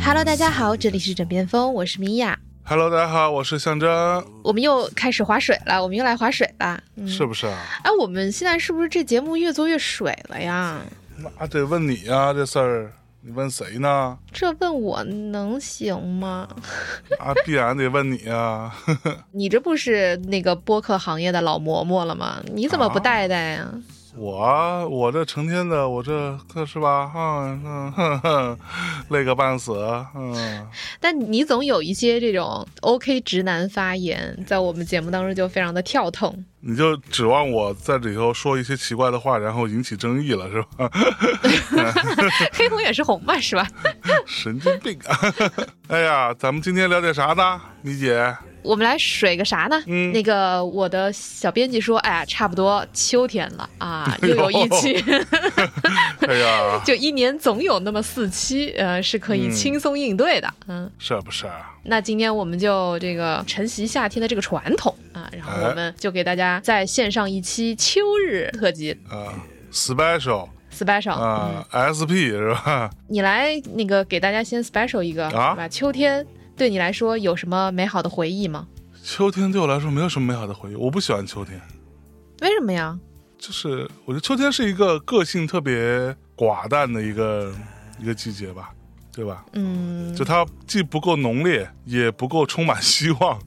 Hello，大家好，这里是枕边风，我是米娅。Hello，大家好，我是象征，我们又开始划水了，我们又来划水了。嗯，是不是啊？哎，我们现在是不是这节目越做越水了呀？那得问你呀、这事儿你问谁呢？这问我能行吗？啊，必然得问你呀、你这不是那个播客行业的老嬷嬷了吗？你怎么不带带呀？我啊，我这成天的，我这可是吧？啊，嗯哼哼，累个半死，嗯，但你总有一些这种 OK 直男发言，在我们节目当中就非常的跳痛。你就指望我在里头说一些奇怪的话，然后引起争议了，是吧？黑红也是红嘛，是吧？神经病啊！哎呀，咱们今天聊点啥呢，米姐？我们来水个啥呢？嗯。那个我的小编辑说，哎呀，差不多秋天了啊，又有一期，哎呀，就一年总有那么四期，呃，是可以嗯。轻松应对的。嗯，是不是？啊？那今天我们就这个承袭夏天的这个传统啊，然后哎。我们就给大家在线上一期秋日特辑。啊，special。special，、嗯，啊，SP 是吧？你来那个给大家先 special 一个，啊。是吧？秋天对你来说有什么美好的回忆吗？秋天对我来说没有什么美好的回忆，我不喜欢秋天。为什么呀？就是我觉得秋天是一个个性特别寡淡的一个一个季节吧，对吧？嗯，就它既不够浓烈，也不够充满希望，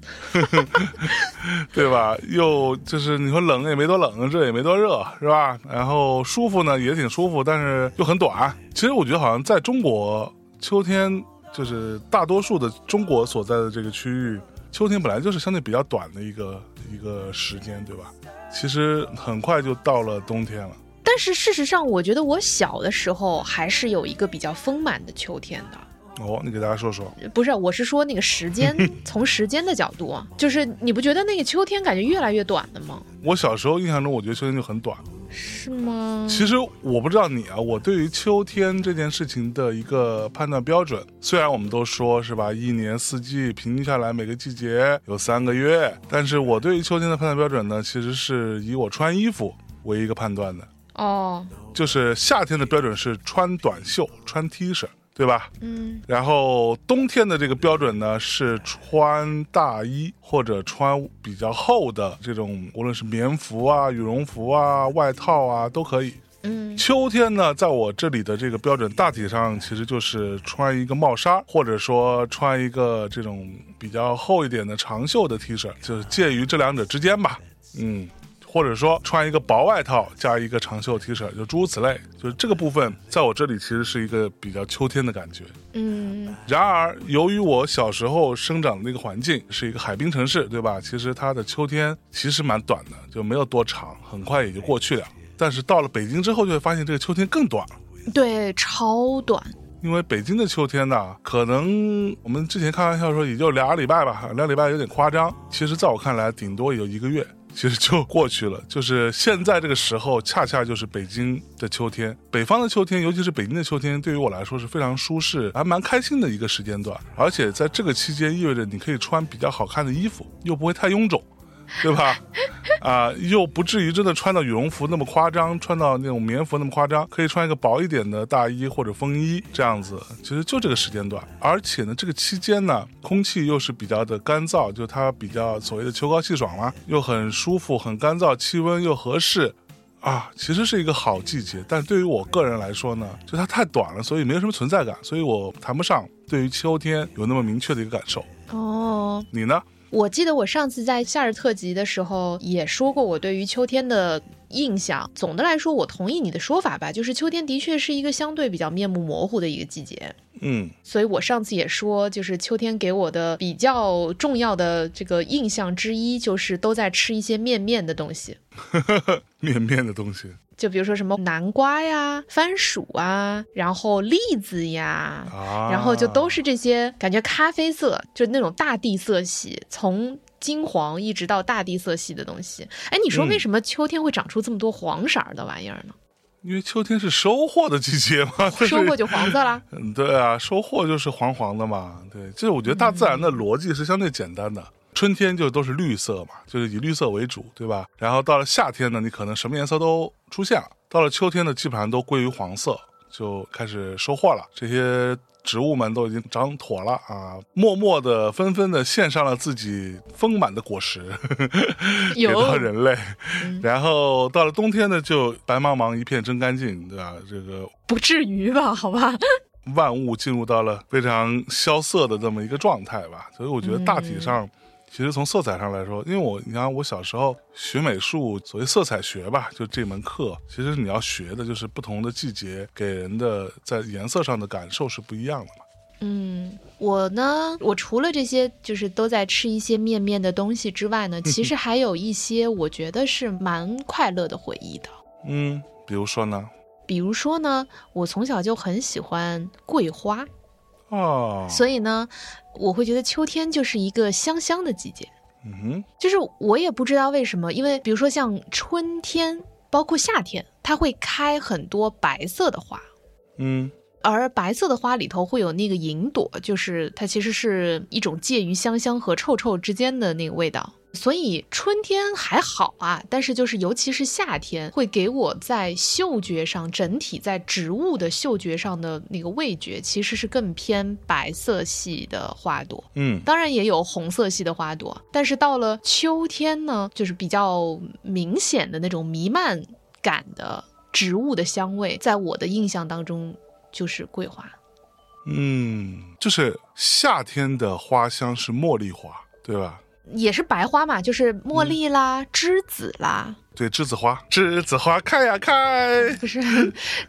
对吧？又就是你说冷也没多冷，热也没多热，是吧？然后舒服呢也挺舒服，但是又很短。其实我觉得好像在中国，秋天就是大多数的中国所在的这个区域，秋天本来就是相对比较短的一个一个时间，对吧？其实很快就到了冬天了。但是事实上，我觉得我小的时候还是有一个比较丰满的秋天的。哦，你给大家说说。不是，我是说那个时间，从时间的角度啊，就是你不觉得那个秋天感觉越来越短了吗？我小时候印象中，我觉得秋天就很短。是吗？其实我不知道你啊，我对于秋天这件事情的一个判断标准，虽然我们都说是吧，一年四季平均下来每个季节有三个月，但是我对于秋天的判断标准呢，其实是以我穿衣服为一个判断的。哦，就是夏天的标准是穿短袖、穿 T 恤，对吧？嗯，然后冬天的这个标准呢是穿大衣或者穿比较厚的这种，无论是棉服啊、羽绒服啊、外套啊都可以。嗯，秋天呢，在我这里的这个标准大体上其实就是穿一个帽衫，或者说穿一个这种比较厚一点的长袖的 T 恤，就是介于这两者之间吧。嗯。或者说穿一个薄外套加一个长袖 T 恤，就诸如此类，就是这个部分在我这里其实是一个比较秋天的感觉。嗯，然而，由于我小时候生长的那个环境是一个海滨城市，对吧？其实它的秋天其实蛮短的，就没有多长，很快也就过去了。但是到了北京之后，就会发现这个秋天更短了。对，超短。因为北京的秋天呢，可能我们之前开玩笑说也就俩礼拜吧，两礼拜有点夸张。其实在我看来，顶多也就一个月，其实就过去了。就是现在这个时候，恰恰就是北京的秋天，北方的秋天，尤其是北京的秋天，对于我来说是非常舒适，还蛮开心的一个时间段。而且在这个期间，意味着你可以穿比较好看的衣服，又不会太臃肿。对吧？啊，又不至于真的穿到羽绒服那么夸张，穿到那种棉服那么夸张，可以穿一个薄一点的大衣或者风衣这样子。其实就这个时间段，而且呢，这个期间呢，空气又是比较的干燥，就它比较所谓的秋高气爽嘛，又很舒服，很干燥，气温又合适。啊，其实是一个好季节，但对于我个人来说呢，就它太短了，所以没有什么存在感，所以我谈不上对于秋天有那么明确的一个感受。哦，你呢？我记得我上次在夏日特辑的时候也说过，我对于秋天的印象。总的来说，我同意你的说法吧，就是秋天的确是一个相对比较面目模糊的一个季节。嗯，所以我上次也说，就是秋天给我的比较重要的这个印象之一，就是都在吃一些面面的东西。面面的东西就比如说什么南瓜呀、番薯啊，然后栗子呀，啊，然后就都是这些感觉咖啡色，就是那种大地色系，从金黄，一直到大地色系的东西。哎，你说嗯为什么秋天会长出这么多黄色儿的玩意儿呢？因为秋天是收获的季节嘛，收获就黄色啦。嗯，对啊，收获就是黄黄的嘛。对，这我觉得大自然的逻辑是相对简单的。春天就都是绿色嘛，就是以绿色为主，对吧？然后到了夏天呢，你可能什么颜色都出现了。到了秋天呢，基本上都归于黄色，就开始收获了。这些植物们都已经长妥了啊，默默的、纷纷的献上了自己丰满的果实 给有到人类。然后到了冬天呢，就白茫茫一片真干净，对吧？这个不至于吧？好吧。万物进入到了非常萧瑟的这么一个状态吧。所以我觉得大体上，其实从色彩上来说，因为我你看我小时候学美术，所谓色彩学吧，就这门课，其实你要学的就是不同的季节给人的在颜色上的感受是不一样的嘛。嗯，我呢，我除了这些就是都在吃一些面面的东西之外呢，其实 还有一些我觉得是蛮快乐的回忆的。嗯，比如说呢，比如说呢，我从小就很喜欢桂花，哦，所以呢，我会觉得秋天就是一个香香的季节。嗯哼，就是我也不知道为什么，因为比如说像春天，包括夏天，它会开很多白色的花，嗯而白色的花里头会有那个银朵，就是它其实是一种介于香香和臭臭之间的那个味道。所以春天还好啊，但是就是尤其是夏天，会给我在嗅觉上整体在植物的嗅觉上的那个味觉，其实是更偏白色系的花朵。嗯当然也有红色系的花朵，但是到了秋天呢，就是比较明显的那种弥漫感的植物的香味，在我的印象当中就是桂花。嗯，就是夏天的花香是茉莉花，对吧？也是白花嘛，就是茉莉啦、栀子啦，对，栀子花，栀子花开呀开，不是，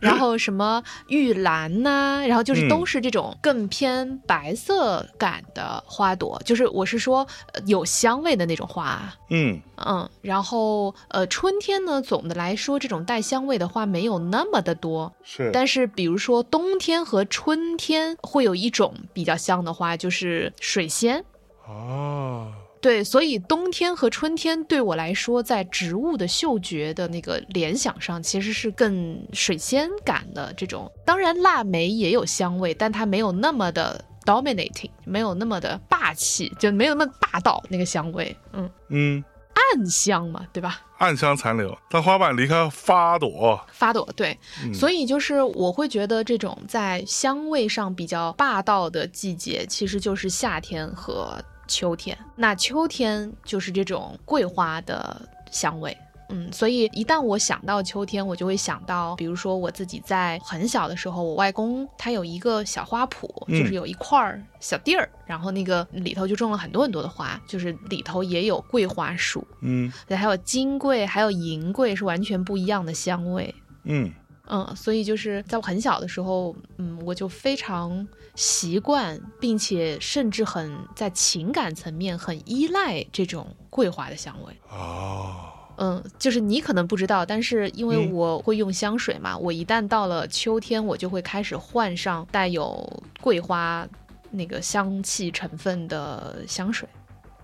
然后什么玉兰呐、然后就是嗯。都是这种更偏白色感的花朵，就是我是说呃有香味的那种花。啊。嗯。嗯，然后呃，春天呢，总的来说，这种带香味的花没有那么的多。是，但是，比如说冬天和春天会有一种比较香的花，就是水仙。哦，对，所以冬天和春天对我来说，在植物的嗅觉的那个联想上，其实是更水仙感的这种。当然，腊梅也有香味，但它没有那么的 dominating，没有那么的霸气，就没有那么霸道那个香味。嗯，嗯，暗香嘛，对吧？暗香残留。当花瓣离开花朵，发朵对，嗯所以就是我会觉得这种在香味上比较霸道的季节，其实就是夏天和秋天。那秋天就是这种桂花的香味。嗯，所以一旦我想到秋天，我就会想到，比如说我自己在很小的时候，我外公他有一个小花圃，嗯就是有一块儿小地儿，然后那个里头就种了很多很多的花，就是里头也有桂花树，嗯对，还有金桂，还有银桂，是完全不一样的香味。嗯嗯，所以就是在我很小的时候，嗯，我就非常习惯，并且甚至很在情感层面很依赖这种桂花的香味。哦，嗯，就是你可能不知道，但是因为嗯我会用香水嘛，我一旦到了秋天，我就会开始换上带有桂花那个香气成分的香水。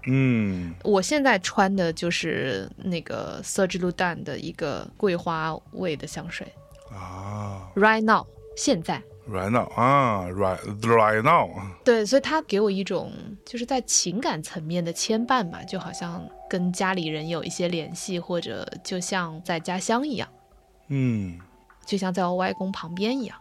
嗯我现在穿的就是那个 Serge Lutens 的一个桂花味的香水啊，Right now，现在。，right now 啊，right right now，对，所以他给我一种就是在情感层面的牵绊吧，就好像跟家里人有一些联系，或者就像在家乡一样，嗯，就像在我外公旁边一样。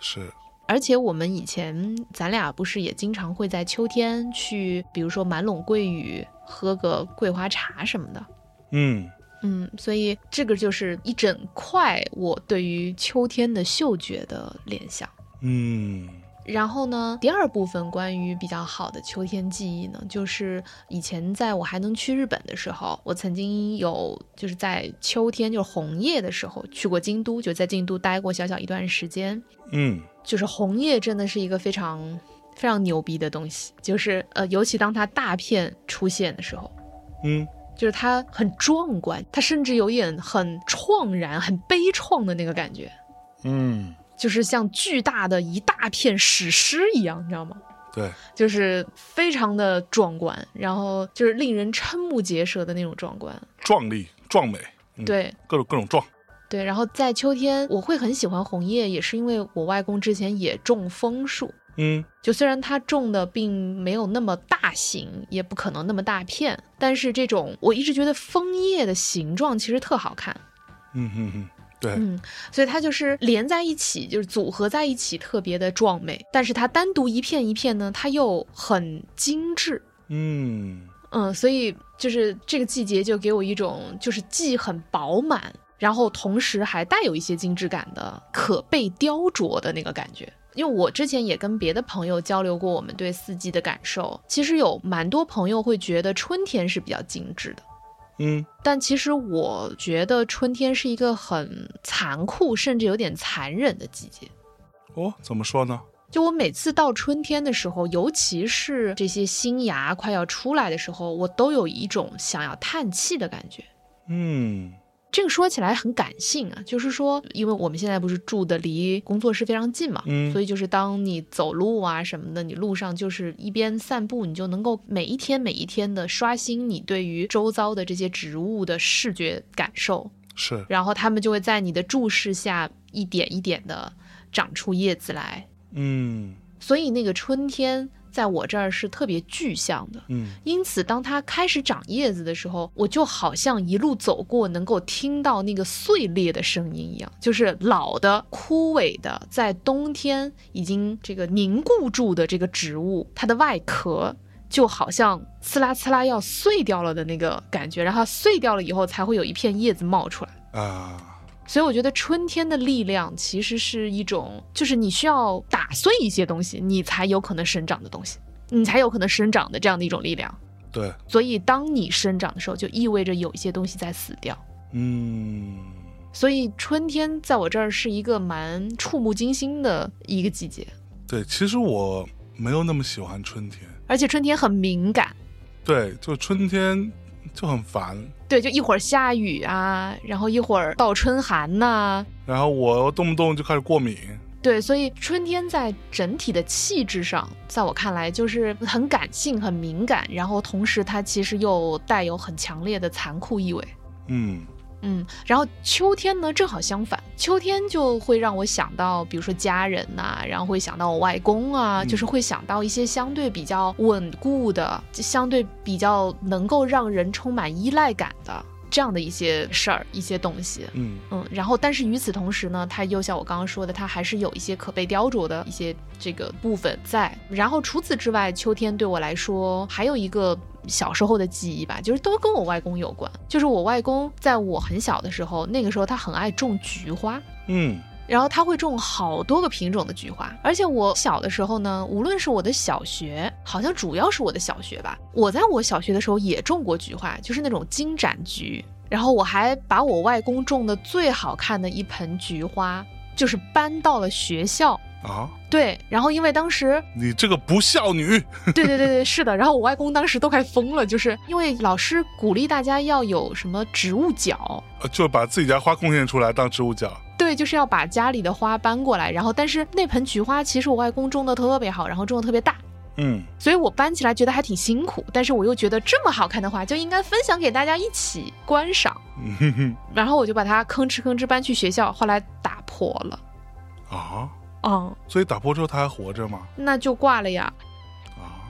是，而且我们以前咱俩不是也经常会在秋天去，比如说满陇桂雨喝个桂花茶什么的。嗯嗯，所以这个就是一整块我对于秋天的嗅觉的联想。嗯。然后呢，第二部分关于比较好的秋天记忆呢，就是以前在我还能去日本的时候，我曾经有就是在秋天就是红叶的时候去过京都，就在京都待过小小一段时间。嗯。就是红叶真的是一个非常非常牛逼的东西，就是呃，尤其当它大片出现的时候，嗯。就是它很壮观，它甚至有点很怆然、很悲怆的那个感觉。嗯，就是像巨大的一大片史诗一样，你知道吗？对，就是非常的壮观，然后就是令人瞠目结舌的那种壮观。壮丽、壮美，嗯对各种各种壮。对，然后在秋天，我会很喜欢红叶，也是因为我外公之前也种枫树。嗯就虽然他种的并没有那么大型，也不可能那么大片，但是这种我一直觉得枫叶的形状其实特好看。嗯嗯嗯，对，嗯，所以它就是连在一起，就是组合在一起，特别的壮美。但是它单独一片一片呢，它又很精致。嗯嗯，所以就是这个季节就给我一种就是既很饱满，然后同时还带有一些精致感的可被雕琢的那个感觉。因为我之前也跟别的朋友交流过我们对四季的感受，其实有蛮多朋友会觉得春天是比较精致的。嗯但其实我觉得春天是一个很残酷，甚至有点残忍的季节。哦，怎么说呢？就我每次到春天的时候，尤其是这些新芽快要出来的时候，我都有一种想要叹气的感觉。嗯这个说起来很感性啊，就是说，因为我们现在不是住的离工作室非常近嘛，嗯。所以就是当你走路啊什么的，你路上就是一边散步，你就能够每一天每一天的刷新你对于周遭的这些植物的视觉感受，是，然后它们就会在你的注视下一点一点的长出叶子来，嗯。所以那个春天在我这儿是特别具象的。嗯因此，当它开始长叶子的时候，我就好像一路走过，能够听到那个碎裂的声音一样，就是老的、枯萎的，在冬天已经这个凝固住的这个植物，它的外壳就好像刺啦刺啦要碎掉了的那个感觉，然后碎掉了以后，才会有一片叶子冒出来。啊，所以我觉得春天的力量其实是一种，就是你需要打碎一些东西，你才有可能生长的东西，你才有可能生长的这样的一种力量。对，所以当你生长的时候，就意味着有一些东西在死掉。嗯所以春天在我这儿是一个蛮触目惊心的一个季节，对，其实我没有那么喜欢春天，而且春天很敏感。对，就春天就很烦，对，就一会儿下雨啊，然后一会儿倒春寒呐、然后我动不动就开始过敏，对，所以春天在整体的气质上，在我看来就是很感性、很敏感，然后同时它其实又带有很强烈的残酷意味。嗯嗯，然后秋天呢正好相反，秋天就会让我想到，比如说家人呐、然后会想到我外公啊，嗯就是会想到一些相对比较稳固的，就相对比较能够让人充满依赖感的这样的一些事儿、一些东西。嗯嗯，然后但是与此同时呢，它又像我刚刚说的，它还是有一些可被雕琢的一些这个部分在。然后除此之外，秋天对我来说还有一个小时候的记忆吧，就是都跟我外公有关。就是我外公在我很小的时候，那个时候他很爱种菊花。嗯然后他会种好多个品种的菊花，而且我小的时候呢，无论是我的小学，好像主要是我的小学吧，我在我小学的时候也种过菊花，就是那种金盏菊。然后我还把我外公种的最好看的一盆菊花，就是搬到了学校。啊，对，然后因为当时你这个不孝女，对对对对，是的。然后我外公当时都快疯了，就是因为老师鼓励大家要有什么植物角，呃就把自己家花贡献出来当植物角，对，就是要把家里的花搬过来。然后，但是那盆菊花其实我外公种的特别好，然后种的特别大，嗯所以我搬起来觉得还挺辛苦。但是我又觉得这么好看的花就应该分享给大家一起观赏。然后我就把它吭哧吭哧搬去学校，后来打破了。啊，嗯，所以打破之后他还活着吗？那就挂了呀。啊，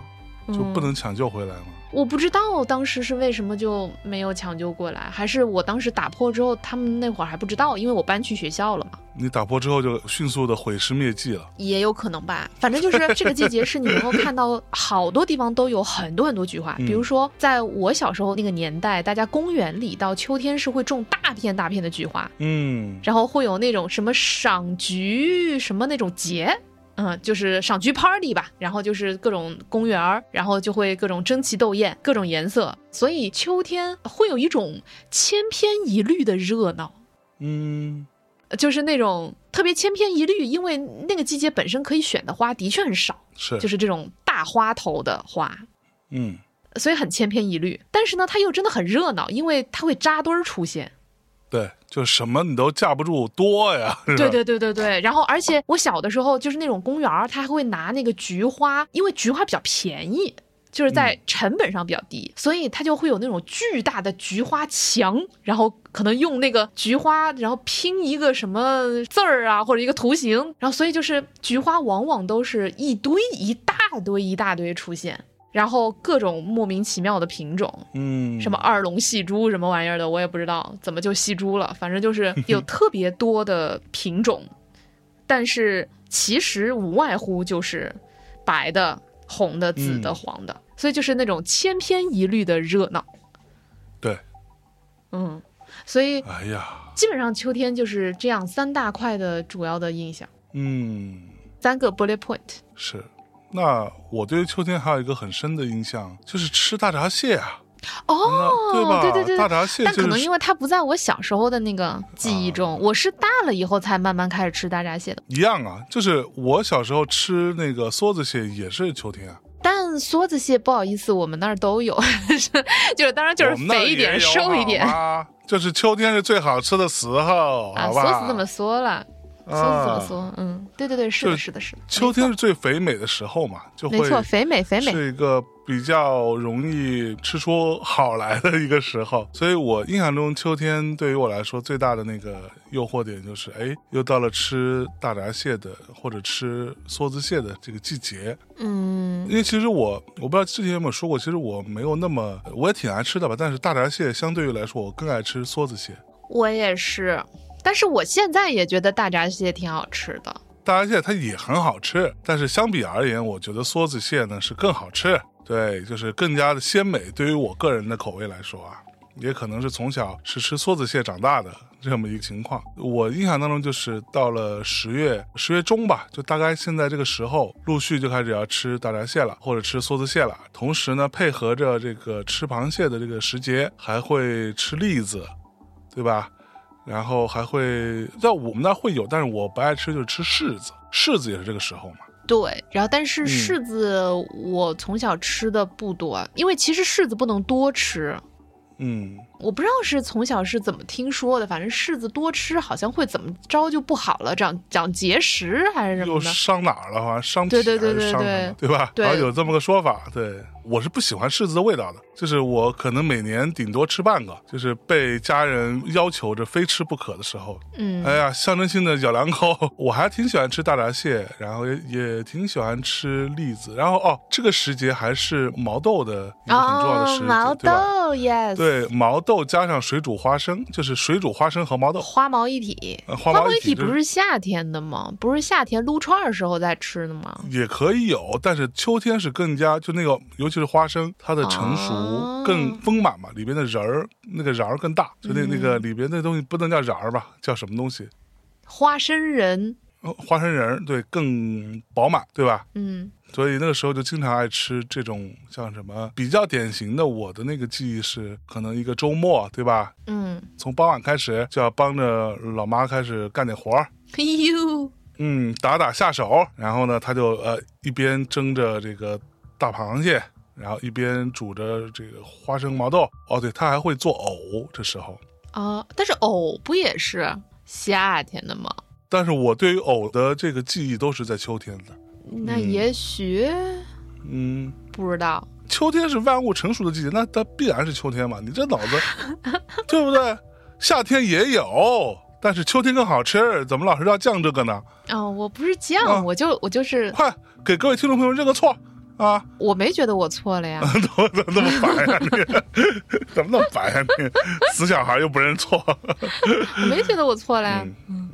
就不嗯能抢救回来吗？我不知道当时是为什么就没有抢救过来，还是我当时打破之后，他们那会儿还不知道，因为我搬去学校了嘛，你打破之后就迅速的毁尸灭迹了。也有可能吧。反正就是这个季节是你能够看到好多地方都有很多很多菊花，嗯比如说在我小时候那个年代，大家公园里到秋天是会种大片大片的菊花，嗯然后会有那种什么赏菊什么那种节。嗯，就是赏菊 party 吧，然后就是各种公园儿，然后就会各种争奇斗艳，各种颜色，所以秋天会有一种千篇一律的热闹，嗯就是那种特别千篇一律，因为那个季节本身可以选的花的确很少，是，就是这种大花头的花，嗯所以很千篇一律。但是呢，它又真的很热闹，因为它会扎堆儿出现。对，就什么你都架不住多呀。对对对对对，然后而且我小的时候就是那种公园儿，他还会拿那个菊花，因为菊花比较便宜。就是在成本上比较低，所以它就会有那种巨大的菊花墙，然后可能用那个菊花，然后拼一个什么字儿啊，或者一个图形，然后所以就是菊花往往都是一堆一大堆一大堆出现，然后各种莫名其妙的品种，嗯，什么二龙戏珠什么玩意儿的，我也不知道怎么就戏珠了，反正就是 有特别多的品种，但是其实无外乎就是白的、红的、紫的、嗯黄的，所以就是那种千篇一律的热闹。对，嗯，所以哎呀，基本上秋天就是这样三大块的主要的印象，嗯，三个 bullet point。是。那我对秋天还有一个很深的印象，就是吃大闸蟹啊，哦，对吧？对对对大闸蟹就是但可能因为它不在我小时候的那个记忆中，我是大了以后才慢慢开始吃大闸蟹的。一样啊，就是我小时候吃那个梭子蟹也是秋天啊，但梭子蟹不好意思，我们那儿都有，是 就是当然就是肥一点、瘦一点啊就是秋天是最好吃的时候，啊。好不好？梭子这么说了，梭子这么说，嗯，对对对，是的，是的，是的。秋天是最肥美的时候嘛，就会没错，肥美肥美，是一个比较容易吃出好来的一个时候，所以我印象中秋天对于我来说最大的那个诱惑点就是，哎，又到了吃大闸蟹的或者吃梭子蟹的这个季节。嗯因为其实我我不知道之前有没有说过，其实我没有那么我也挺爱吃的吧，但是大闸蟹相对于来说，我更爱吃梭子蟹。我也是，但是我现在也觉得大闸蟹挺好吃的。大闸蟹它也很好吃，但是相比而言，我觉得梭子蟹呢是更好吃，对，就是更加的鲜美。对于我个人的口味来说啊，也可能是从小是吃梭子蟹长大的这么一个情况。我印象当中就是到了十月十月中吧，就大概现在这个时候，陆续就开始要吃大闸蟹了，或者吃梭子蟹了。同时呢，配合着这个吃螃蟹的这个时节，还会吃栗子，对吧？然后还会在我们那儿会有，但是我不爱吃，就是吃柿子。柿子也是这个时候嘛。对，然后但是嗯柿子我从小吃的不多，因为其实柿子不能多吃。嗯，我不知道是从小是怎么听说的，反正柿子多吃好像会怎么着就不好了，长长结石还是什么的。伤哪儿了？好像伤皮对对对对对对吧？对好像有这么个说法。对我是不喜欢柿子的味道的，就是我可能每年顶多吃半个，就是被家人要求着非吃不可的时候，嗯，哎呀，象征性的咬两口。我还挺喜欢吃大闸蟹，然后也也挺喜欢吃栗子，然后哦，这个时节还是毛豆的一个很重要的时哦，节，毛？豆，yes，，对，毛豆加上水煮花生，就是水煮花生和毛豆。花毛一体。呃花毛一体体就是不是夏天的吗？不是夏天撸串儿时候再吃的吗？也可以有，但是秋天是更加就那个，尤其是花生，它的成熟哦更丰满嘛，里边的仁儿那个瓤儿更大，就那、那嗯个里边那东西不能叫瓤儿吧，叫什么东西？花生仁，哦花生仁儿对，更饱满，对吧？嗯所以那个时候就经常爱吃这种像什么比较典型的，我的那个记忆是可能一个周末，对吧？嗯，从傍晚开始就要帮着老妈开始干点活儿，哎呦，嗯，打打下手，然后呢，他就呃一边蒸着这个大螃蟹，然后一边煮着这个花生毛豆。哦，对，他还会做藕，这时候。啊，但是藕不也是夏天的吗？但是我对于藕的这个记忆都是在秋天的。那也许、嗯，不知道。秋天是万物成熟的季节，那它必然是秋天嘛？你这脑子，对不对？夏天也有，但是秋天更好吃，怎么老是要犟这个呢？哦，我不是犟，啊我就我就是快给各位听众朋友认个错啊！我没觉得我错了呀。怎么怎么那么烦呀、你 怎么那么烦呀、你死小孩又不认错。我没觉得我错了呀。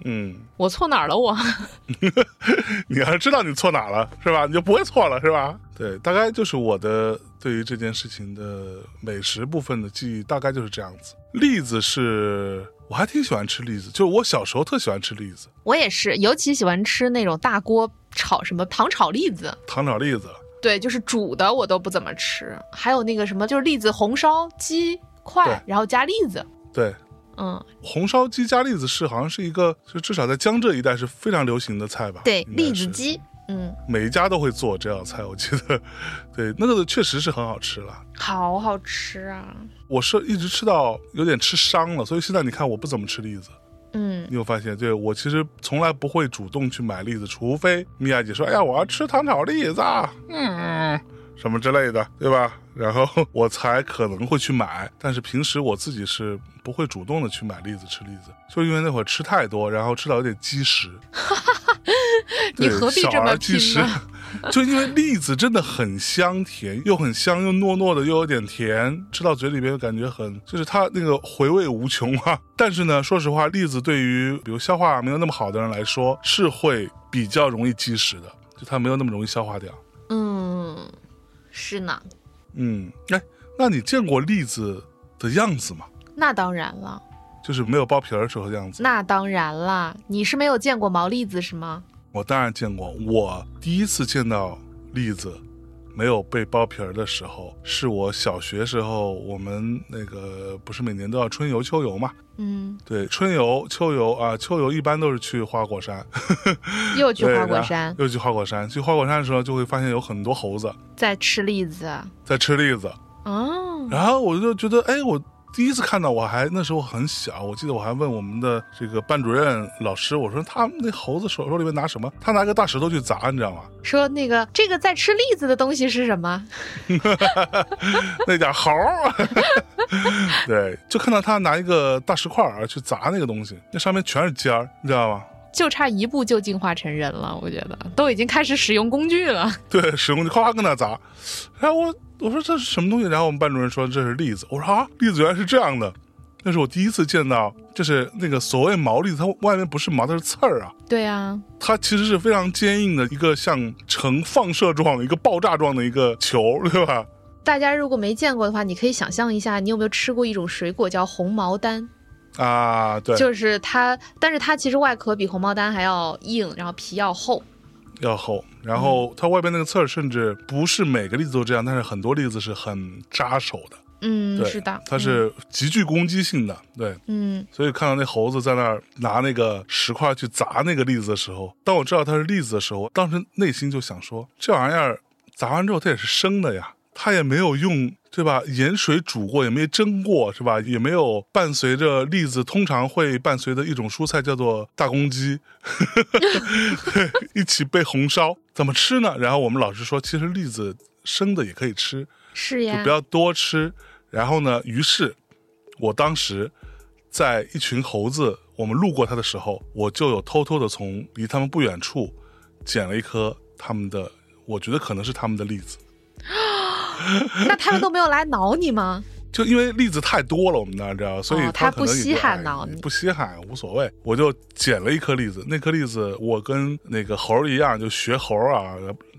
嗯，我错哪儿了我？你要是知道你错哪了，是吧？你就不会错了，是吧？对，大概就是我的对于这件事情的美食部分的记忆，大概就是这样子。栗子是我还挺喜欢吃栗子，就是我小时候特喜欢吃栗子，我也是，尤其喜欢吃那种大锅炒什么糖炒栗子。糖炒栗子。对，就是煮的我都不怎么吃。还有那个什么，就是栗子红烧鸡块，然后加栗子。对，嗯，红烧鸡加栗子是好像是一个，就至少在江浙一带是非常流行的菜吧？对，栗子。鸡。嗯，每一家都会做这道菜，我记得，对，那个确实是很好吃了。好好吃啊。我是一直吃到有点吃伤了，所以现在你看我不怎么吃栗子。嗯你有发现？对我其实从来不会主动去买栗子，除非米娅姐说：“哎呀，我要吃糖炒栗子，嗯，什么之类的，对吧？” 然后我才可能会去买。但是平时我自己是不会主动的去买栗子吃栗子，就因为那会儿吃太多，然后吃到有点积食。你对何必这么拼食呢？就因为栗子真的很香甜，又很香又糯糯的，又有点甜，吃到嘴里边感觉很，就是它那个回味无穷啊。但是呢，说实话，栗子对于比如消化没有那么好的人来说，是会比较容易积食的，就它没有那么容易消化掉。嗯，是呢，嗯，哎，那你见过栗子的样子吗？那当然了，就是没有剥皮儿时候的样子。那当然啦。你是没有见过毛栗子是吗？我当然见过，我第一次见到栗子没有被剥皮儿的时候，是我小学时候，我们那个不是每年都要春游、秋游嘛？嗯，对，春游、秋游啊，秋游一般都是去花果山，又去 花果山又去花果山。去花果山的时候，就会发现有很多猴子在吃栗子。在吃栗子，哦，然后我就觉得，哎，我第一次看到，我还那时候很小，我记得我还问我们的这个班主任老师，我说他们那猴子手手里面拿什么？他拿个大石头去砸，你知道吗？说那个这个在吃栗子的东西是什么？那点猴儿，对，就看到他拿一个大石块儿去砸那个东西，那上面全是尖儿，你知道吗？就差一步就进化成人了，我觉得都已经开始使用工具了。对，使用就夸夸跟那砸，然后我我说这是什么东西？然后我们班主任说这是栗子，我说啊，栗子原来是这样的，那是我第一次见到，就是那个所谓毛栗子，它外面不是毛，它是刺儿啊，对啊，它其实是非常坚硬的一个像呈放射状、一个爆炸状的一个球，对吧？大家如果没见过的话，你可以想象一下，你有没有吃过一种水果叫红毛丹？啊，对，就是它，但是它其实外壳比红毛丹还要硬，然后皮要厚。要厚，然后它外边那个刺儿，甚至不是每个栗子都这样，但是很多栗子是很扎手的，嗯，对，是的，它是极具攻击性的，对，嗯，所以看到那猴子在那儿拿那个石块去砸那个栗子的时候，当我知道它是栗子的时候，当时内心就想说，这玩意儿砸完之后它也是生的呀，它也没有用。对吧？盐水煮过，也没蒸过，是吧？也没有伴随着栗子，通常会伴随着一种蔬菜叫做大公鸡，对，一起被红烧，怎么吃呢？然后我们老师说，其实栗子生的也可以吃，是呀就不，要多吃。然后呢，于是我当时在一群猴子，我们路过它的时候，我就有偷偷的从离他们不远处捡了一颗他们的，我觉得可能是他们的栗子。那他们都没有来挠你吗？就因为栗子太多了，我们那儿知道，所以哦它它不稀罕挠你不稀罕无所谓。我就捡了一颗栗子，那颗栗子我跟那个猴儿一样，就学猴儿啊，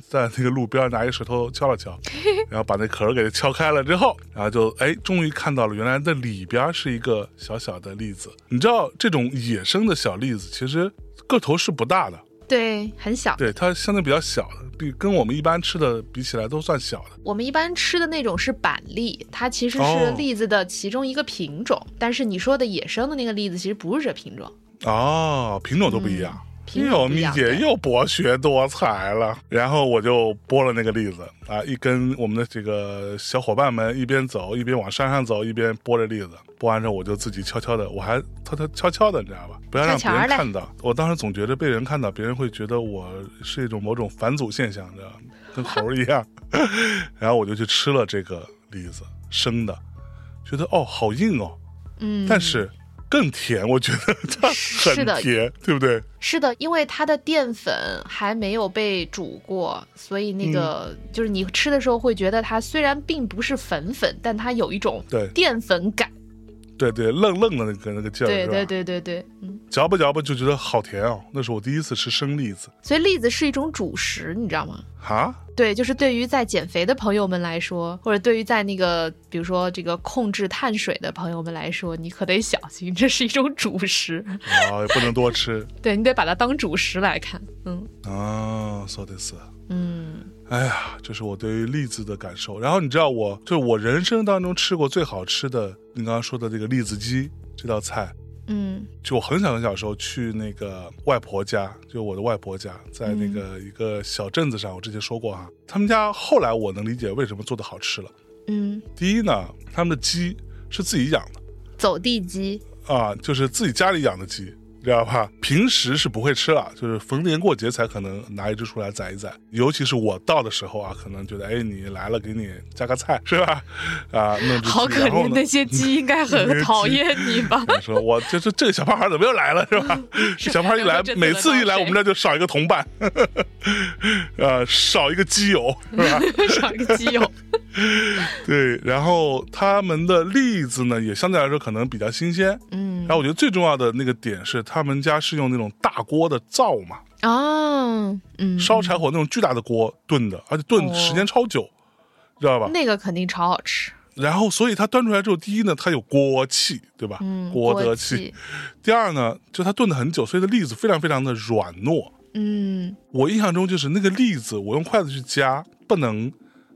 在那个路边拿一个石头敲了敲，然后把那壳儿给敲开了之后，然后就哎，终于看到了原来的里边是一个小小的栗子。你知道这种野生的小栗子其实个头是不大的，对，很小。对它相对比较小的，比跟我们一般吃的比起来都算小的。我们一般吃的那种是板栗，它其实是哦栗子的其中一个品种，但是你说的野生的那个栗子其实不是这品种。哦，品种都不一样。品哟，蜜种不一样对姐又博学多才了。然后我就剥了那个栗子啊，一跟我们的这个小伙伴们一边走一边往山上走，一边剥着栗子。剥完之后，我就自己悄悄的，我还偷偷悄悄的，你知道吧？不要让别人看到。我当时总觉得被人看到，别人会觉得我是一种某种返祖现象，你知道吗？跟猴一样。然后我就去吃了这个栗子，生的，觉得哦好硬哦，嗯，但是更甜，我觉得它很甜，对不对？是的，因为它的淀粉还没有被煮过，所以那个、嗯就是你吃的时候会觉得它虽然并不是粉粉，但它有一种淀粉感。对对，愣愣的那个那个劲儿，对对对对对，嗯，嚼吧嚼吧就觉得好甜哦。那是我第一次吃生栗子所以栗子是一种主食，你知道吗？啊，对，就是对于在减肥的朋友们来说，或者对于在那个比如说这个控制碳水的朋友们来说，你可得小心，这是一种主食，啊，也不能多吃 对你得把它当主食来看。嗯啊，说的是。嗯，哎呀，这是我对于栗子的感受。然后你知道我，就是我人生当中吃过最好吃的，你刚刚说的这个栗子鸡这道菜，嗯。就我很小很小时候去那个外婆家，就我的外婆家，在那个一个小镇子上，我之前说过哈，他们家后来我能理解为什么做的好吃了。嗯，第一呢，他们的鸡是自己养的。走地鸡，啊，就是自己家里养的鸡，知道吧？平时是不会吃了，就是逢年过节才可能拿一只出来宰一宰。尤其是我到的时候啊，可能觉得哎你来了，给你加个菜是吧？啊，弄只好可怜，那些鸡应该很讨厌你吧？我说我就是这个小胖孩怎么又来了是吧？这小胖一来每次一来我们这就少一个同伴，呃，少一个基友是吧？少一个鸡友。对，然后他们的栗子呢也相对来说可能比较新鲜。嗯然后我觉得最重要的那个点是，他们家是用那种大锅的灶嘛，啊，嗯，烧柴火那种巨大的锅炖的，而且炖哦时间超久，知道吧？那个肯定超好吃。然后，所以它端出来之后，第一呢，它有锅气，对吧？嗯，锅锅得气。。第二呢，就它炖的很久，所以它栗子非常非常的软糯。嗯我印象中就是那个栗子，我用筷子去夹，不能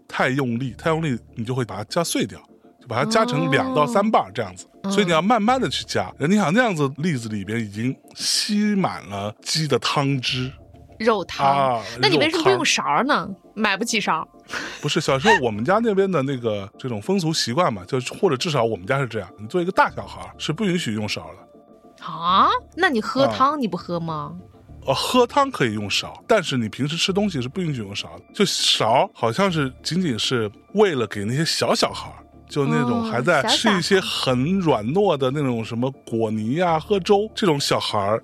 太用力，太用力你就会把它夹碎掉，就把它加成两到三瓣儿这样子。所以你要慢慢的去加。你想那样子栗子里边已经吸满了鸡的汤汁肉汤。啊，那你为什么不用勺呢？买不起勺。不是小时候我们家那边的那个这种风俗习惯嘛，就是或者至少我们家是这样，你作为一个大小孩儿是不允许用勺的。啊？那你喝啊汤你不喝吗？呃，喝汤可以用勺，但是你平时吃东西是不允许用勺的。就勺好像是仅仅是为了给那些小小孩儿，就那种哦还在吃一些很软糯的那种什么果泥啊、喝粥这种小孩儿，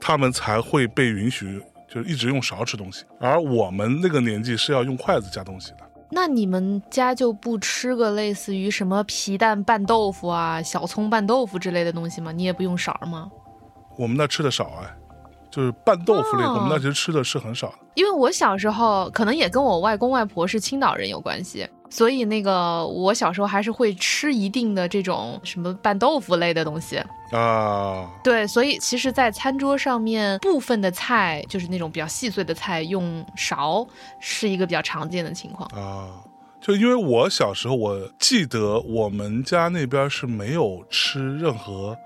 他们才会被允许就是一直用勺吃东西。而我们那个年纪是要用筷子夹东西的。那你们家就不吃个类似于什么皮蛋拌豆腐啊、小葱拌豆腐之类的东西吗？你也不用勺吗？我们那吃的少哎，就是拌豆腐类，哦我们那其实吃的是很少的。因为我小时候可能也跟我外公外婆是青岛人有关系，所以那个我小时候还是会吃一定的这种什么拌豆腐类的东西。啊，对，所以其实，在餐桌上面，部分的菜就是那种比较细碎的菜，用勺是一个比较常见的情况。啊，就因为我小时候，我记得我们家那边是没有吃任何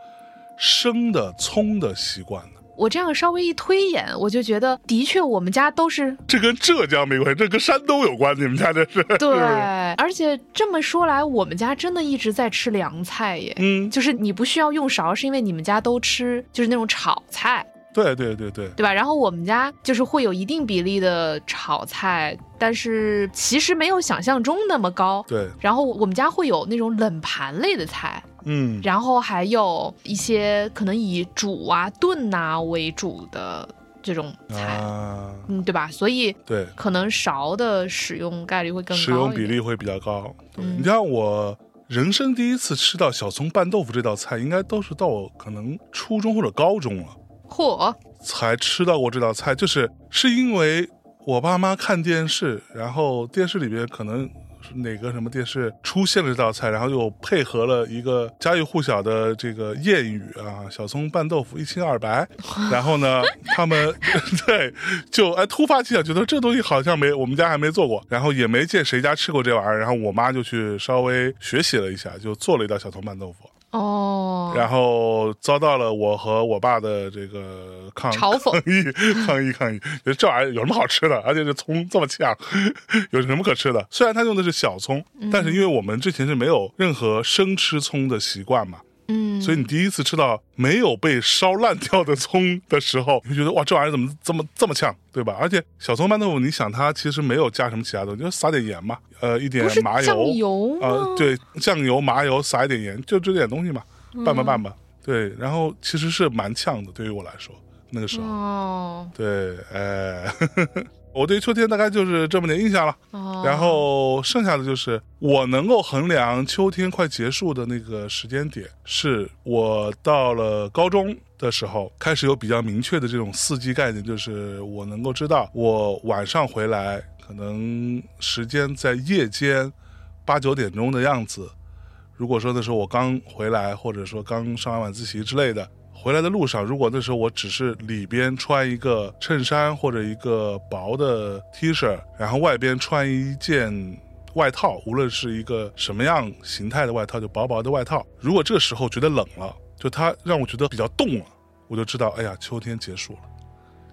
生的葱的习惯的。我这样稍微一推演，我就觉得，的确我们家都是这跟浙江没关系，这跟山东有关。你们家这是？对，而且这么说来，我们家真的一直在吃凉菜耶。嗯，就是你不需要用勺，是因为你们家都吃就是那种炒菜，对对对对，对吧？然后我们家就是会有一定比例的炒菜，但是其实没有想象中那么高。对，然后我们家会有那种冷盘类的菜，嗯，然后还有一些可能以煮啊、炖呐、为主的这种菜，啊，嗯，对吧？所以对，可能勺的使用概率会更高使用比例会比较高。你像我人生第一次吃到小葱拌豆腐这道菜，应该都是到我可能初中或者高中了。嚯，才吃到过这道菜，就是是因为我爸妈看电视，然后电视里边可能是哪个什么电视出现了这道菜，然后又配合了一个家喻户晓的这个谚语啊，“小葱拌豆腐一清二白”，然后呢，他们 对就哎突发奇想，觉得这东西好像没我们家还没做过，然后也没见谁家吃过这玩意儿，然后我妈就去稍微学习了一下，就做了一道小葱拌豆腐。哦，然后遭到了我和我爸的这个抗嘲讽 抗议、抗议、抗议，这玩意儿有什么好吃的？而且这葱这么呛，有什么可吃的？虽然他用的是小葱，但是因为我们之前是没有任何生吃葱的习惯嘛，嗯，所以你第一次吃到没有被烧烂掉的葱的时候，你就觉得哇，这玩意儿怎么这么这么呛，对吧？而且小葱拌豆腐，你想它其实没有加什么其他东西，就撒点盐嘛，呃，一点麻酱油，油吗？啊，对，酱油、麻油撒一点盐，就这点东西嘛，嗯拌吧拌吧。对，然后其实是蛮呛的，对于我来说，那个时候，哦对，哎，我对秋天大概就是这么点印象了。哦，然后剩下的就是我能够衡量秋天快结束的那个时间点，是我到了高中的时候开始有比较明确的这种四季概念，就是我能够知道我晚上回来可能时间在夜间八九点钟的样子。如果说那时候我刚回来，或者说刚上完晚自习之类的，回来的路上，如果那时候我只是里边穿一个衬衫或者一个薄的 T 恤，然后外边穿一件外套，无论是一个什么样形态的外套，就薄薄的外套。如果这个时候觉得冷了，就它让我觉得比较冻了，我就知道，哎呀，秋天结束了。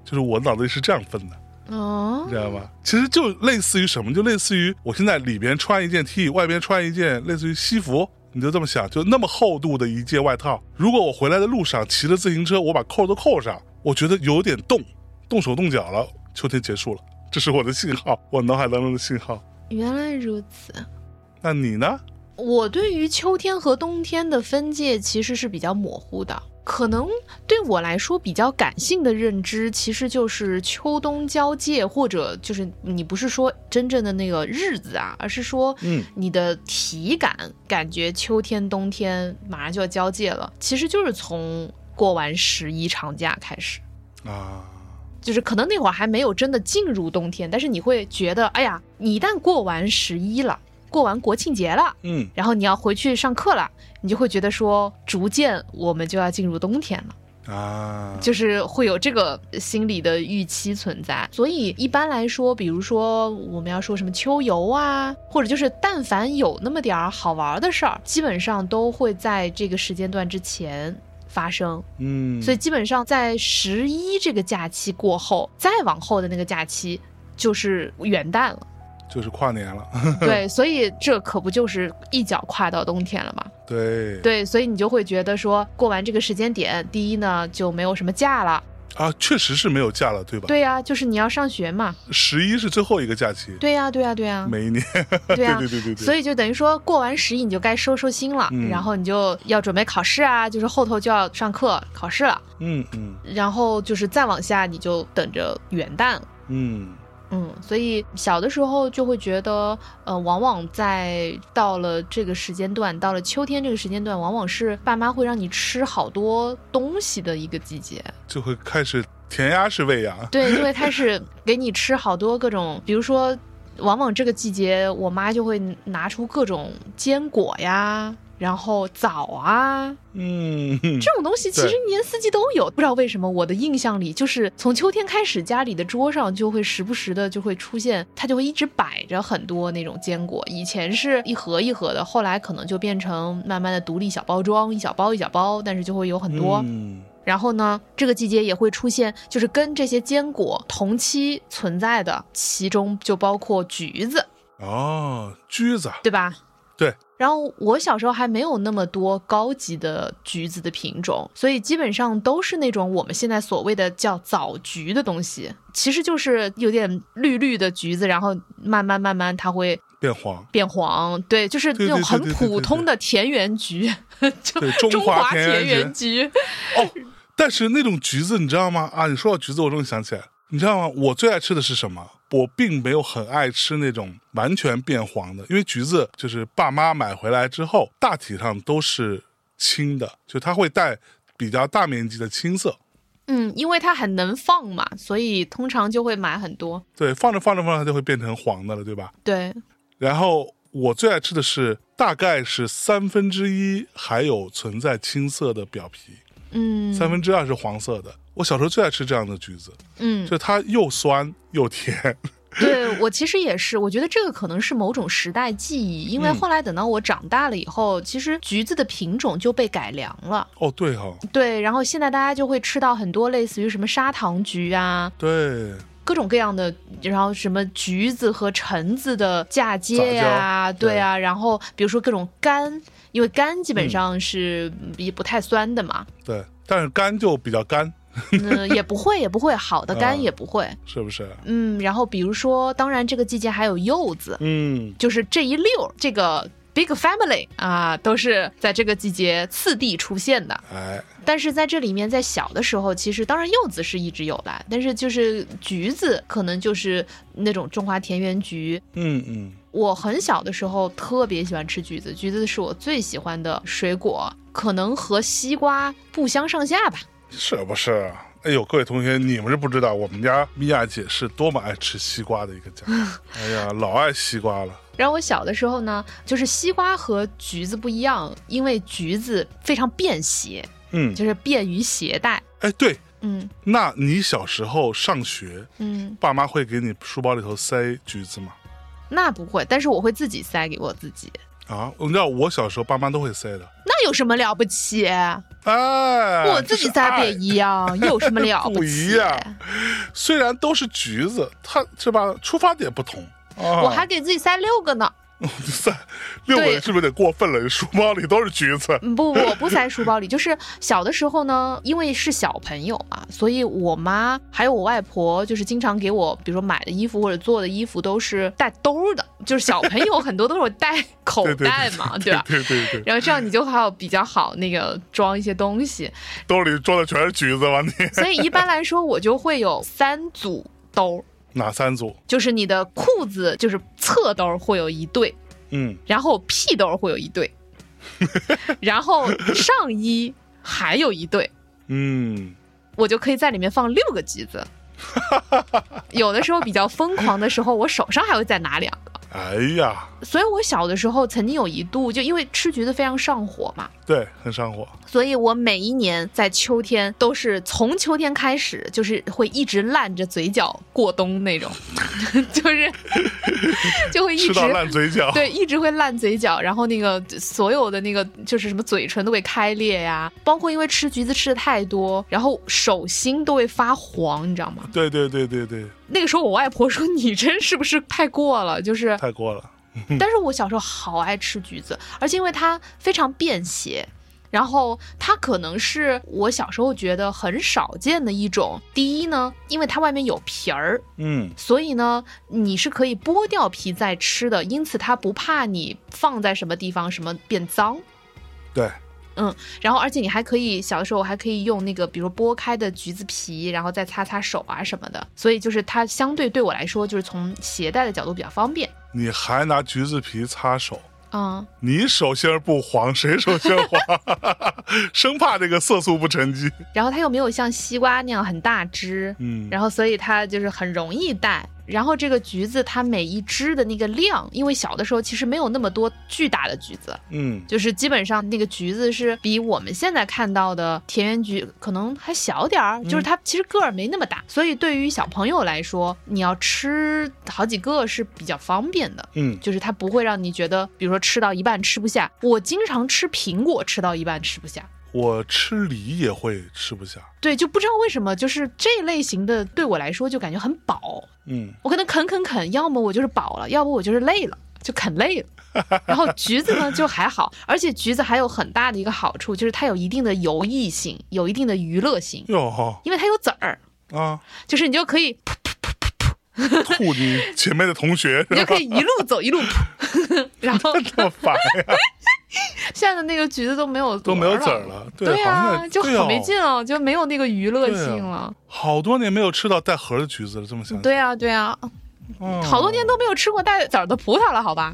就是我脑子里是这样分的，哦你知道吗？其实就类似于什么，就类似于我现在里边穿一件 T，外边穿一件类似于西服，你就这么想，就那么厚度的一件外套。如果我回来的路上骑着自行车，我把扣都扣上，我觉得有点冻，冻手冻脚了，秋天结束了，这是我的信号，我脑海当中的信号。原来如此。那你呢？我对于秋天和冬天的分界其实是比较模糊的，可能对我来说比较感性的认知，其实就是秋冬交界，或者就是你不是说真正的那个日子啊，而是说，嗯，你的体感感觉秋天冬天马上就要交界了，其实就是从过完十一长假开始。啊，就是可能那会儿还没有真的进入冬天，但是你会觉得，哎呀，你一旦过完十一了，过完国庆节了，嗯然后你要回去上课了，你就会觉得说，逐渐我们就要进入冬天了，啊，就是会有这个心理的预期存在。所以一般来说，比如说我们要说什么秋游啊，或者就是但凡有那么点儿好玩的事儿，基本上都会在这个时间段之前发生。嗯，所以基本上在十一这个假期过后，再往后的那个假期就是元旦了。就是跨年了，对，所以这可不就是一脚跨到冬天了吗？对对，所以你就会觉得说，过完这个时间点，第一呢就没有什么假了。啊，确实是没有假了，对吧？对呀、就是你要上学嘛。十一是最后一个假期，对呀、对呀、对呀、每一年，对呀、对对对对，所以就等于说，过完十一你就该收收心了，嗯然后你就要准备考试啊，就是后头就要上课考试了，嗯嗯然后就是再往下你就等着元旦了。嗯，嗯，所以小的时候就会觉得，呃，往往在到了这个时间段，到了秋天这个时间段，往往是爸妈会让你吃好多东西的一个季节。就会开始填鸭式喂养，对，就会开始给你吃好多各种，比如说，往往这个季节，我妈就会拿出各种坚果呀，然后枣啊，嗯，这种东西其实一年四季都有，不知道为什么我的印象里，就是从秋天开始，家里的桌上就会时不时的就会出现，它就会一直摆着很多那种坚果。以前是一盒一盒的，后来可能就变成慢慢的独立小包装，一小包一小包，但是就会有很多。嗯然后呢，这个季节也会出现，就是跟这些坚果同期存在的，其中就包括橘子，哦，橘子，对吧？对。然后我小时候还没有那么多高级的橘子的品种，所以基本上都是那种我们现在所谓的叫枣橘的东西，其实就是有点绿绿的橘子，然后慢慢慢慢它会变黄，变黄，对，就是那种很普通的田园橘，就对中中华华田园橘。哦，但是那种橘子你知道吗？啊，你说到橘子，我终于想起来，你知道吗？我最爱吃的是什么？我并没有很爱吃那种完全变黄的，因为橘子就是爸妈买回来之后，大体上都是青的，就它会带比较大面积的青色。嗯，因为它很能放嘛，所以通常就会买很多。对，放着放着放着它就会变成黄的了，对吧？对，然后我最爱吃的是大概是三分之一还有存在青色的表皮，嗯三分之二是黄色的。我小时候最爱吃这样的橘子，嗯，就它又酸又甜。对我其实也是，我觉得这个可能是某种时代记忆，因为嗯后来等到我长大了以后，其实橘子的品种就被改良了。哦，对哈、哦，对，然后现在大家就会吃到很多类似于什么砂糖橘啊，对，各种各样的，然后什么橘子和橙子的嫁接呀、对啊，然后比如说各种柑，因为柑基本嗯上是也不太酸的嘛，对，但是干就比较干，嗯，也不会也不会，好的啊柑也不会，是不是？嗯，然后比如说，当然这个季节还有柚子，嗯，就是这一溜这个 big family 啊，都是在这个季节次第出现的。哎，但是在这里面，在小的时候，其实当然柚子是一直有的，但是就是橘子可能就是那种中华田园橘。嗯嗯，我很小的时候特别喜欢吃橘子，橘子是我最喜欢的水果，可能和西瓜不相上下吧。是不是？哎呦，各位同学，你们是不知道，我们家米娅姐是多么爱吃西瓜的一个家。哎呀，老爱西瓜了。然后我小的时候呢，就是西瓜和橘子不一样，因为橘子非常便携，嗯，就是便于携带。哎，对，嗯那你小时候上学，嗯，爸妈会给你书包里头塞橘子吗？那不会，但是我会自己塞给我自己。啊，你知道我小时候爸妈都会塞的。那有什么了不起？哎，我自己塞不也一样，有什么了不起？不一样。虽然都是橘子，它是吧？出发点不同。啊、我还给自己塞六个呢。塞六个对是不是有点过分了？书包里都是橘子。嗯不，我不塞书包里。就是小的时候呢，因为是小朋友嘛，所以我妈还有我外婆，就是经常给我，比如说买的衣服或者做的衣服都是带兜儿的。就是小朋友很多都是带 口袋嘛，对吧？对对对，然后这样你就还有比较好那个装一些东西，兜里装的全是橘子吧？你所以一般来说我就会有三组兜儿，哪三组？就是你的裤子就是侧兜儿会有一对，嗯，然后屁兜儿会有一对，然后上衣还有一对，嗯，我就可以在里面放六个橘子。有的时候比较疯狂的时候，我手上还会再拿两个。哎呀，所以我小的时候曾经有一度，就因为吃橘子非常上火嘛，对，很上火。所以我每一年在秋天都是从秋天开始，就是会一直烂着嘴角过冬那种，就是 就会一直吃到烂嘴角。对，一直会烂嘴角，然后那个所有的那个就是什么嘴唇都会开裂呀，包括因为吃橘子吃的太多，然后手心都会发黄，你知道吗？对对对对对，那个时候我外婆说 你真是不是太过了？就是，太过了。但是我小时候好爱吃橘子，而且因为它非常便携。然后它可能是我小时候觉得很少见的一种。第一呢，因为它外面有皮儿，嗯，所以呢，你是可以剥掉皮再吃的，因此它不怕你放在什么地方什么变脏。对，嗯，然后而且你还可以小的时候还可以用那个，比如剥开的橘子皮，然后再擦擦手啊什么的，所以就是它相对对我来说，就是从携带的角度比较方便。你还拿橘子皮擦手，嗯，你手心儿不黄，谁手心儿黄？生怕这个色素不沉积。然后它又没有像西瓜那样很大只，嗯，然后所以它就是很容易带。然后这个橘子它每一只的那个量，因为小的时候其实没有那么多巨大的橘子，嗯，就是基本上那个橘子是比我们现在看到的田园橘可能还小点儿，就是它其实个儿没那么大，所以对于小朋友来说，你要吃好几个是比较方便的。嗯，就是它不会让你觉得，比如说吃到一半吃不下。我经常吃苹果，吃到一半吃不下。我吃梨也会吃不下。对，就不知道为什么，就是这类型的对我来说就感觉很饱。嗯，我可能啃啃啃，要么我就是饱了，要不我就是累了，就啃累了。然后橘子呢就还好，而且橘子还有很大的一个好处，就是它有一定的游艺性，有一定的娱乐性，哟因为它有籽儿，啊，就是你就可以噗噗噗噗噗吐你前面的同学，你就可以一路走一路噗，然后这么烦呀？现在的那个橘子都没有都没有籽籽儿了，对，呀就很没劲了，就没有那个娱乐性了。好多年没有吃到带核的橘子了，这么想，对啊，对啊，嗯好多年都没有吃过带籽儿的葡萄了，好吧？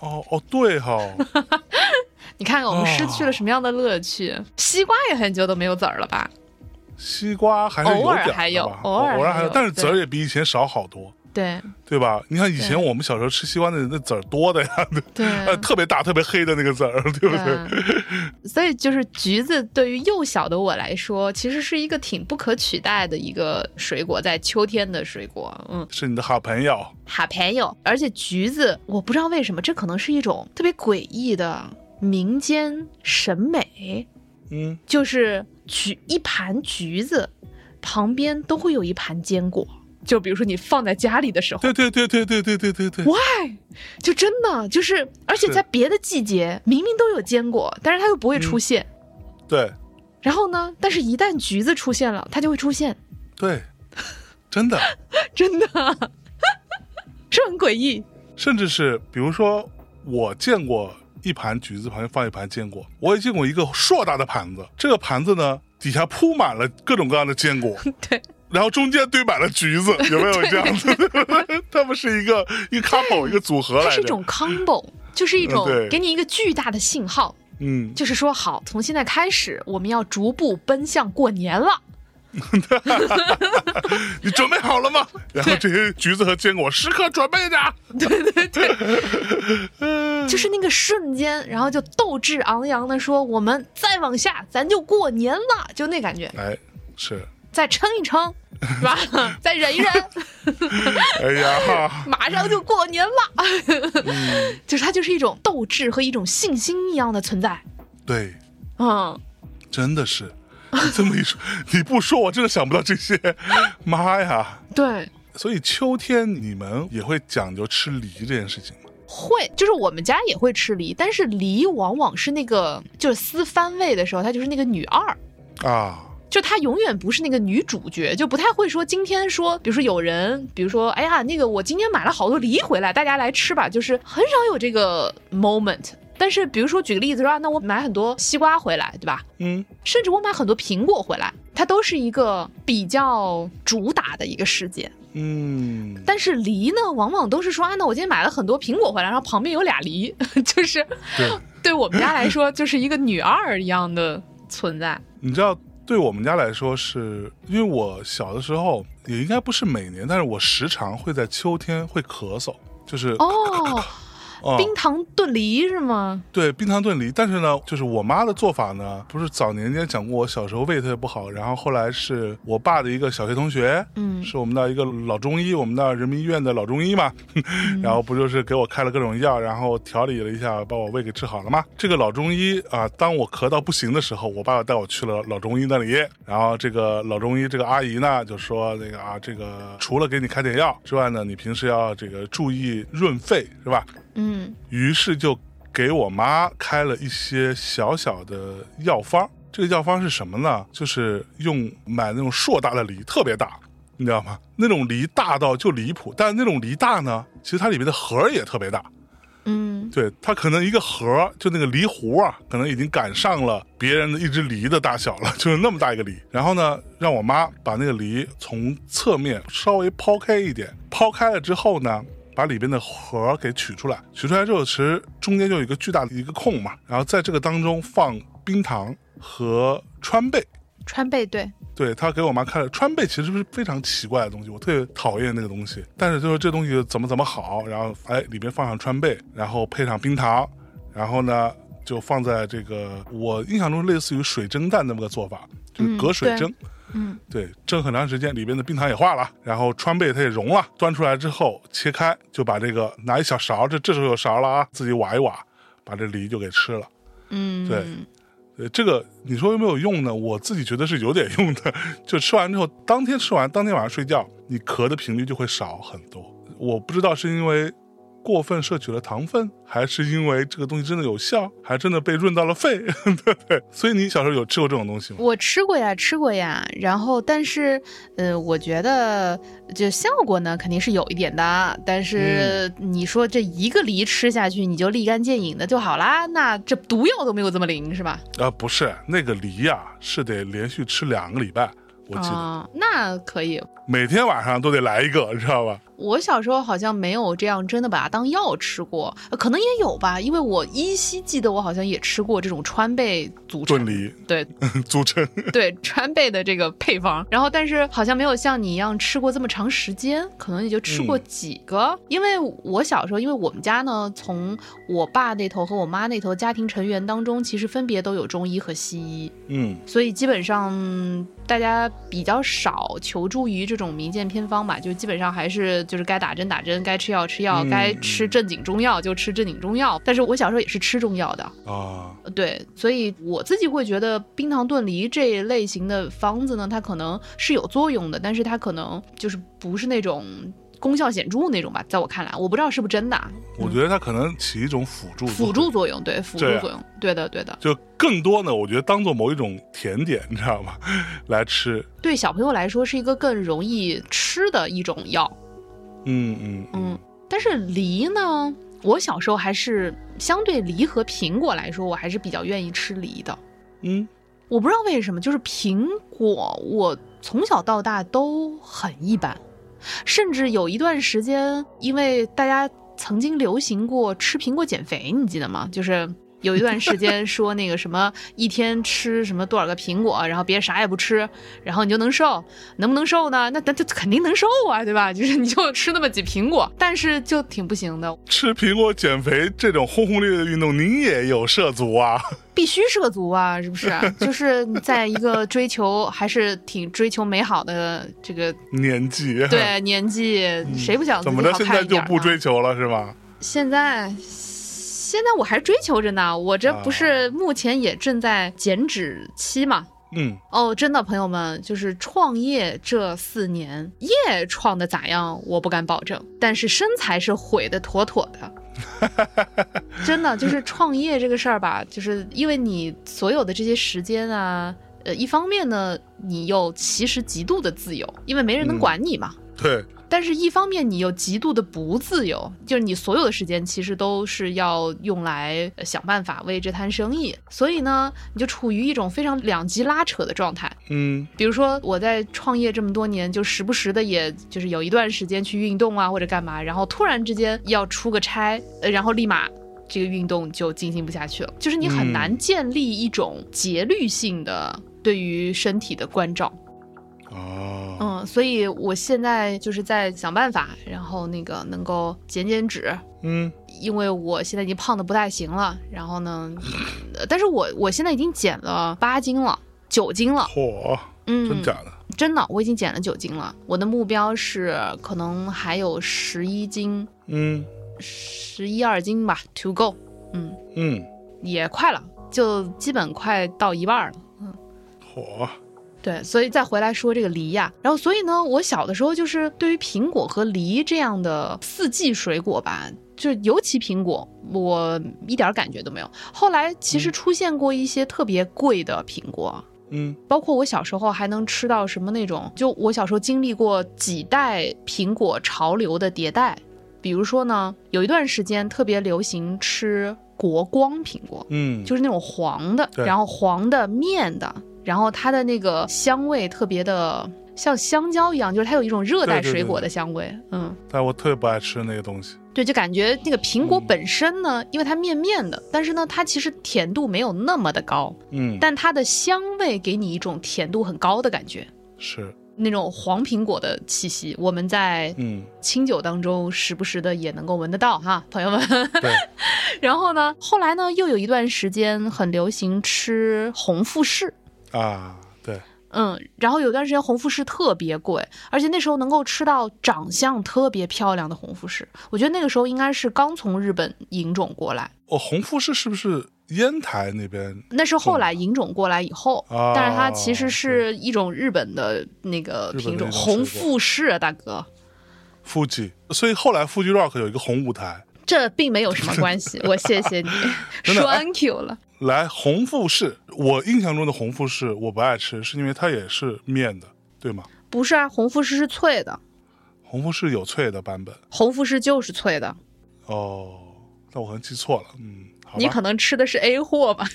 哦哦，对哈、你看看我们失去了什么样的乐趣？西瓜也很久都没有籽儿了吧？西瓜还是有偶尔点还有偶尔偶尔还有，但是籽儿也比以前少好多，对对吧？你看以前我们小时候吃西瓜那那籽儿多的呀，对 呃，特别大、特别黑的那个籽儿，对不对？对，所以就是橘子对于幼小的我来说，其实是一个挺不可取代的一个水果，在秋天的水果，嗯，是你的好朋友，好朋友。而且橘子，我不知道为什么，这可能是一种特别诡异的民间审美，嗯，就是橘一盘橘子旁边都会有一盘坚果。就比如说你放在家里的时候。对对对对对对对对对，，why？就真的就是，而且在别的季节明明都有坚果，但是它又不会出现。对。然后呢，但是一旦橘子出现了，它就会出现，对，真的，真的。是很诡异。甚至是比如说，我见过一盘橘子旁边放一盘坚果，我也见过一个硕大的盘子，这个盘子呢底下铺满了各种各样的坚果，对，然后中间堆满了橘子，有没有这样子？他们是一个一个 combo 一个组合来，它是一种 combo，就是一种给你一个巨大的信号，嗯，就是说好，从现在开始我们要逐步奔向过年了。你准备好了吗？然后这些橘子和坚果时刻准备着。对对对就是那个瞬间，然后就斗志昂扬的说：“我们再往下，咱就过年了。”就那感觉，哎，是，再撑一撑，是吧？再忍一忍，哎呀，马上就过年了。就是它它就是一种斗志和一种信心一样的存在。对，嗯，真的是。你这么一说，你不说我真的想不到这些。妈呀！对，所以秋天你们也会讲究吃梨这件事情吗？会，就是我们家也会吃梨，但是梨往往是那个就是撕番位的时候，它就是那个女二。啊，就她永远不是那个女主角，就不太会说今天说，比如说有人，比如说，哎呀，那个我今天买了好多梨回来，大家来吃吧，就是很少有这个 moment。但是比如说举个例子说，啊那我买很多西瓜回来，对吧？嗯，甚至我买很多苹果回来，它都是一个比较主打的一个事件。嗯，但是梨呢，往往都是说啊，那我今天买了很多苹果回来，然后旁边有俩梨，就是对，对我们家来说就是一个女二一样的存在。你知道，对我们家来说是，因为我小的时候也应该不是每年，但是我时常会在秋天会咳嗽，就是哦，哦冰糖炖梨是吗？对，冰糖炖梨。但是呢，就是我妈的做法呢，不是早年间讲过，我小时候胃特别不好，然后后来是我爸的一个小学同学，嗯是我们的一个老中医，我们的人民医院的老中医嘛，嗯 然后不就是给我开了各种药，然后调理了一下，把我胃给治好了吗？这个老中医啊，当我咳到不行的时候，我爸爸带我去了老中医那里，然后这个老中医这个阿姨呢就说那个啊，这个除了给你开点药之外呢，你平时要这个注意润肺，是吧？嗯于是就给我妈开了一些小小的药方。这个药方是什么呢？就是用买那种硕大的梨，特别大，你知道吗？那种梨大到就离谱，但是那种梨大呢，其实它里面的核也特别大。嗯对，它可能一个核就那个梨核啊，可能已经赶上了别人的一只梨的大小了，就是那么大一个梨。然后呢，让我妈把那个梨从侧面稍微抛开一点，抛开了之后呢，把里边的核给取出来。取出来之后，其实中间就有一个巨大的一个空嘛，然后在这个当中放冰糖和川贝。川贝对，对他给我妈看了川贝，其实是非常奇怪的东西，我特别讨厌那个东西。但是就是这东西怎么怎么好，然后哎里边放上川贝，然后配上冰糖，然后呢就放在这个我印象中类似于水蒸蛋那么个做法，就是隔水蒸。嗯对，蒸很长时间，里边的冰糖也化了，然后川贝它也融了，端出来之后切开，就把这个拿一小勺，这这时候有勺了啊，自己挖一挖，把这梨就给吃了。嗯，对呃，这个你说有没有用呢？我自己觉得是有点用的。就吃完之后，当天吃完，当天晚上睡觉，你咳的频率就会少很多。我不知道是因为过分摄取了糖分，还是因为这个东西真的有效，还真的被润到了肺，对对。所以你小时候有吃过这种东西吗？我吃过呀，吃过呀。然后，但是，呃，我觉得就效果呢，肯定是有一点的。但是你说这一个梨吃下去，你就立竿见影的就好啦，那这毒药都没有这么灵，是吧？啊、不是，那个梨呀、是得连续吃两个礼拜，我记得、啊，那可以。每天晚上都得来一个，你知道吧？我小时候好像没有这样真的把它当药吃过，呃可能也有吧，因为我依稀记得我好像也吃过这种川贝组成炖梨对 组成，对川贝的这个配方，然后但是好像没有像你一样吃过这么长时间，可能也就吃过几个。因为我小时候，因为我们家呢，从我爸那头和我妈那头家庭成员当中，其实分别都有中医和西医，嗯。所以基本上大家比较少求助于这种民间偏方吧，就基本上还是就是该打针打针，该吃药吃药，嗯该吃正经中药就吃正经中药。但是我小时候也是吃中药的，啊，对，所以我自己会觉得冰糖炖梨这一类型的方子呢，它可能是有作用的，但是它可能就是不是那种功效显著那种吧，在我看来，我不知道是不是真的啊，我觉得它可能起一种辅助辅作用助作用，对，辅助作用，对的，对的。就更多呢，我觉得当做某一种甜点，你知道吗？来吃。对小朋友来说是一个更容易吃的一种药，嗯嗯嗯嗯，但是梨呢，我小时候还是相对梨和苹果来说，我还是比较愿意吃梨的。嗯，我不知道为什么，就是苹果，我从小到大都很一般，甚至有一段时间，因为大家曾经流行过吃苹果减肥，你记得吗？就是。有一段时间说那个什么一天吃什么多少个苹果，然后别啥也不吃，然后你就能瘦，能不能瘦呢？那那这肯定能瘦啊，对吧？就是你就吃那么几苹果，但是就挺不行的，吃苹果减肥这种轰轰烈烈的运动，您也有涉足啊？必须涉足啊，是不是？就是在一个追求还是挺追求美好的这个 年纪，对年纪，谁不想怎么着？现在就不追求了是吗？现在现在我还追求着呢，我这不是目前也正在减脂期嘛。嗯，哦，真的，朋友们，就是创业这四年，业创的咋样，我不敢保证，但是身材是毁的妥妥的。真的，就是创业这个事儿吧，就是因为你所有的这些时间啊，呃，一方面呢，你又其实极度的自由，因为没人能管你嘛。对，但是，一方面你又极度的不自由，就是你所有的时间其实都是要用来呃想办法为这摊生意，所以呢，你就处于一种非常两极拉扯的状态。嗯。比如说我在创业这么多年，就时不时的，也就是有一段时间去运动啊或者干嘛，然后突然之间要出个差，呃，然后立马这个运动就进行不下去了，就是你很嗯。难建立一种节律性的对于身体的关照。哦，嗯，所以我现在就是在想办法，然后那个能够减减脂，嗯因为我现在已经胖的不太行了。然后呢，呃但是我我现在已经减了八斤了，九斤了。嚯，嗯，真假的？真的，我已经减了九斤了。我的目标是可能还有十一斤，嗯十一二斤吧，to go。嗯，嗯，也快了，就基本快到一半了。嗯嚯，对，所以再回来说这个梨呀，然后所以呢，我小的时候就是对于苹果和梨这样的四季水果吧，就尤其苹果，我一点感觉都没有。后来其实出现过一些特别贵的苹果，嗯。包括我小时候还能吃到什么那种，就我小时候经历过几代苹果潮流的迭代，比如说呢，有一段时间特别流行吃国光苹果，嗯，就是那种黄的，然后黄的面的，然后它的那个香味特别的像香蕉一样，就是它有一种热带水果的香味。嗯，但我特别不爱吃那个东西。对，就感觉那个苹果嗯本身呢，因为它面面的，但是呢，它其实甜度没有那么的高，嗯，但它的香味给你一种甜度很高的感觉。是，那种黄苹果的气息，我们在嗯，清酒当中时不时的也能够闻得到哈，朋友们。对，然后呢，后来呢，又有一段时间很流行吃红富士，啊，对，嗯，然后有段时间红富士特别贵，而且那时候能够吃到长相特别漂亮的红富士，我觉得那个时候应该是刚从日本引种过来，哦，红富士是不是烟台那边？那是后来引种过来以后，哦但是它其实是一种日本的那个品种红富士啊，大哥。富吉，所以后来富吉 Rock 有一个红舞台。这并没有什么关系，我谢谢你 真的哎，thank you 了。来，红富士，我印象中的红富士我不爱吃，是因为它也是面的，对吗？不是啊，红富士是脆的，红富士有脆的版本红富士就是脆的，哦，那我可能记错了，嗯。你可能吃的是 A 货吧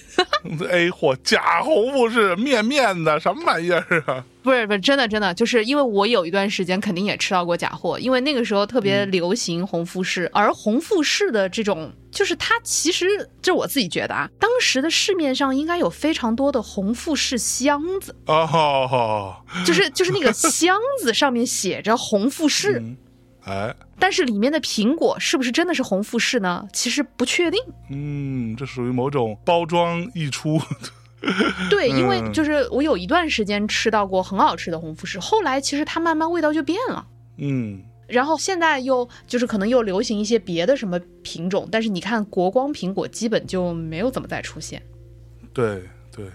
？A 货假红富士面面的什么玩意儿啊？不是不是，真的真的，就是因为我有一段时间肯定也吃到过假货，因为那个时候特别流行红富士，而红富士的这种，就是它其实这是我自己觉得啊，当时的市面上应该有非常多的红富士箱子，哦，就是就是那个箱子上面写着红富士，嗯，哎，但是里面的苹果是不是真的是红富士呢？其实不确定。嗯，这属于某种包装溢出，对，因为嗯就是我有一段时间吃到过很好吃的红富士，后来其实它慢慢味道就变了。嗯，然后现在又就是可能又流行一些别的什么品种，但是你看国光苹果基本就没有怎么再出现，对对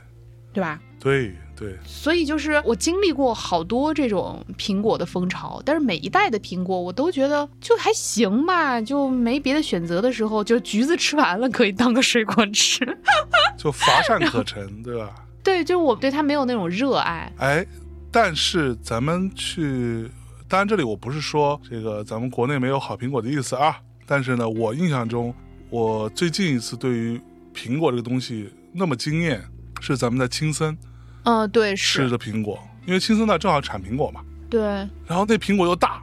对吧？对对，所以就是我经历过好多这种苹果的风潮，但是每一代的苹果我都觉得就还行吧，就没别的选择的时候，就橘子吃完了可以当个水果吃。就乏善可陈，对吧？对，就是我对它没有那种热爱。哎，但是咱们去，当然这里我不是说这个咱们国内没有好苹果的意思啊，但是呢，我印象中，我最近一次对于苹果这个东西那么惊艳，是咱们在青森嗯、对，吃是，的苹果，因为青森那正好产苹果嘛，对，然后那苹果又大。